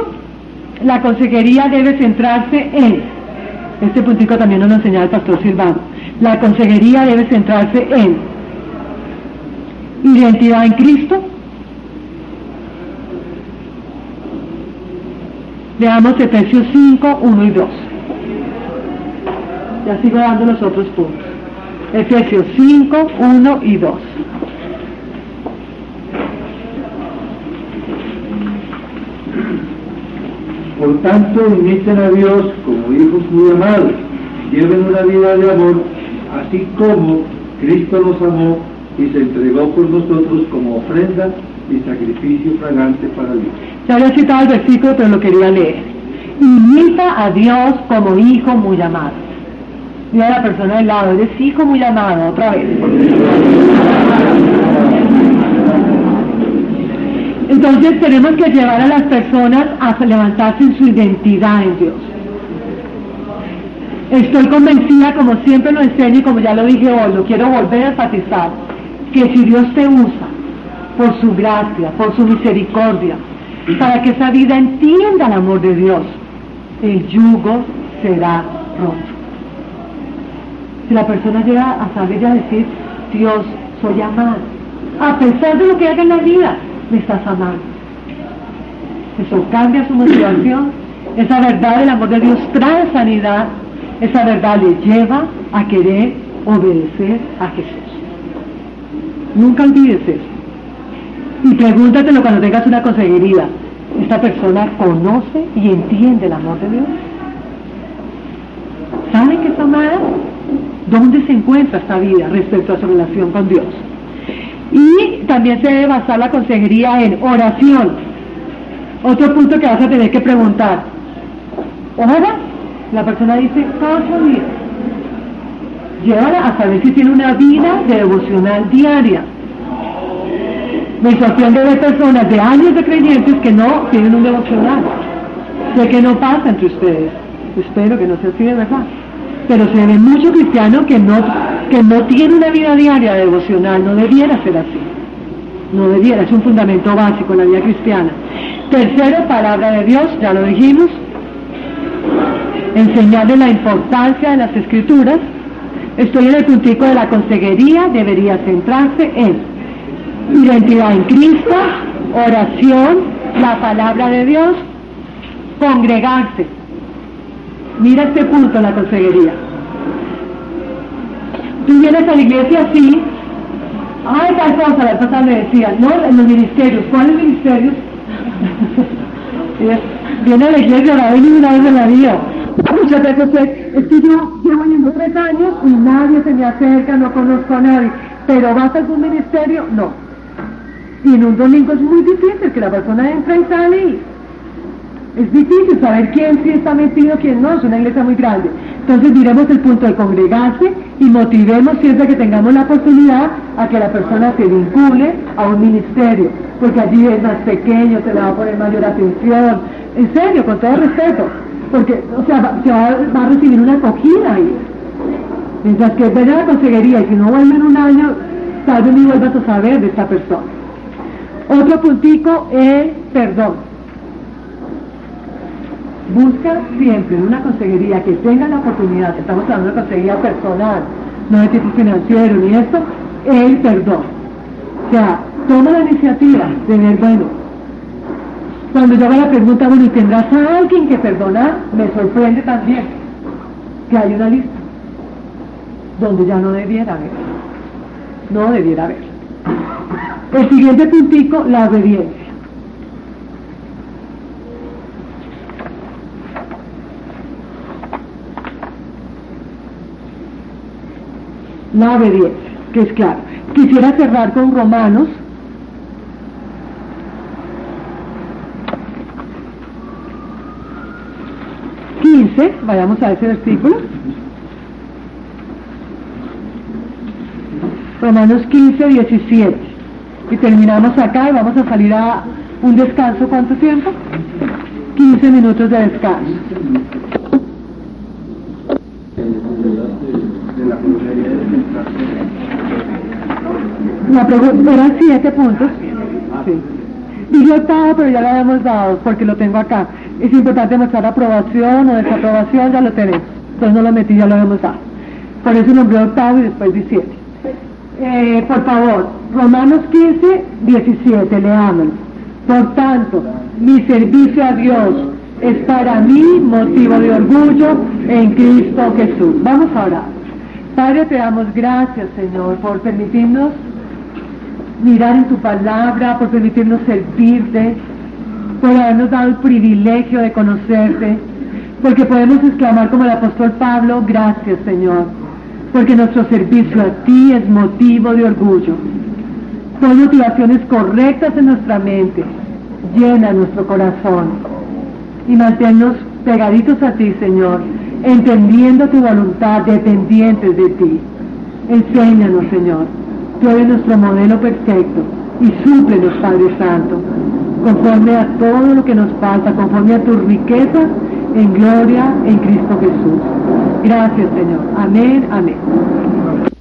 la consejería debe centrarse en, este puntico también nos lo enseñaba el pastor Silvano, la consejería debe centrarse en identidad en Cristo, Veamos Efesios 5, 1 y 2. Ya sigo dando los otros puntos. Efesios 5, 1 y 2. Por tanto, imiten a Dios como hijos muy amados, lleven una vida de amor, así como Cristo los amó y se entregó por nosotros como ofrenda y sacrificio fragante para Dios. Ya había citado el versículo, pero lo quería leer. Imita a Dios como hijo muy amado. Mira a la persona del lado, eres hijo muy amado, otra vez. Entonces tenemos que llevar a las personas a levantarse en su identidad en Dios. Estoy convencida, como siempre lo enseño y como ya lo dije hoy, lo quiero volver a enfatizar, que si Dios te usa por su gracia, por su misericordia, para que esa vida entienda el amor de Dios, el yugo será roto. Si la persona llega a saber y a decir, Dios, soy amado, a pesar de lo que haga en la vida, me estás amando. Eso cambia su motivación. Esa verdad del amor de Dios trae sanidad. Esa verdad le lleva a querer obedecer a Jesús. Nunca olvides eso. Y pregúntatelo cuando tengas una consejería. ¿Esta persona conoce y entiende el amor de Dios? ¿Sabe que está amada? ¿Dónde se encuentra esta vida respecto a su relación con Dios? Y también se debe basar la consejería en oración. Otro punto que vas a tener que preguntar. ¿Ora? La persona dice, los días. Lleva a saber si tiene una vida de devocional diaria. Me sorprende ver personas de años de creyentes que no tienen un devocional. Sé que no pasa entre ustedes. Espero que no sea así de verdad pero se ve mucho cristiano que no, que no tiene una vida diaria devocional, no debiera ser así. No debiera, es un fundamento básico en la vida cristiana. Tercero, palabra de Dios, ya lo dijimos. Enseñarle la importancia de las escrituras. Estoy en el puntico de la consejería, debería centrarse en identidad en Cristo, oración, la palabra de Dios, congregarse, Mira este punto la consejería. Tú vienes a la iglesia así, ay, tal cosa, la pasada me decía, no, en los ministerios, ¿cuáles ministerios? Viene a la iglesia, la vez una vez en la vida. Muchas veces es, es que yo llevo yendo tres años y nadie se me acerca, no conozco a nadie. Pero vas a algún ministerio, no. Y en un domingo es muy difícil que la persona entre y sale es difícil saber quién sí está metido, quién no, es una iglesia muy grande. Entonces diremos el punto de congregarse y motivemos siempre que tengamos la oportunidad a que la persona se vincule a un ministerio, porque allí es más pequeño, se le va a poner mayor atención, en serio, con todo respeto, porque, o sea, se va, a recibir una acogida ahí. Mientras que ven a la consejería y si no vuelve en un año, tal vez ni vuelvas a saber de esta persona. Otro puntico es perdón. Busca siempre una consejería que tenga la oportunidad, estamos hablando de consejería personal, no de tipo financiero ni esto, el perdón. O sea, toma la iniciativa de ver, bueno, cuando yo haga la pregunta, bueno, ¿y tendrás a alguien que perdonar? Me sorprende también que hay una lista donde ya no debiera haber. No debiera haber. El siguiente puntico, la obediencia. la obediencia, que es claro. Quisiera cerrar con Romanos. ...15... vayamos a ese versículo. Romanos 15, 17. Y terminamos acá y vamos a salir a un descanso. ¿Cuánto tiempo? 15 minutos de descanso. La pregunta eran siete puntos. Sí. Yo octavo, pero ya lo habíamos dado porque lo tengo acá. Es importante mostrar aprobación o desaprobación, ya lo tenemos. Entonces no lo metí, ya lo habíamos dado. Por eso nombré octavo y después 17. Eh, por favor, Romanos 15, 17, leámoslo. Por tanto, mi servicio a Dios es para mí motivo de orgullo en Cristo Jesús. Vamos a orar. Padre, te damos gracias, Señor, por permitirnos mirar en tu palabra, por permitirnos servirte, por habernos dado el privilegio de conocerte, porque podemos exclamar como el apóstol Pablo, gracias Señor, porque nuestro servicio a ti es motivo de orgullo. Son motivaciones correctas en nuestra mente, llena nuestro corazón y manténnos pegaditos a ti, Señor, entendiendo tu voluntad, dependientes de ti. Enséñanos, Señor Tú eres nuestro modelo perfecto y súplenos, Padre Santo, conforme a todo lo que nos falta, conforme a tu riqueza en gloria en Cristo Jesús. Gracias, Señor. Amén, amén.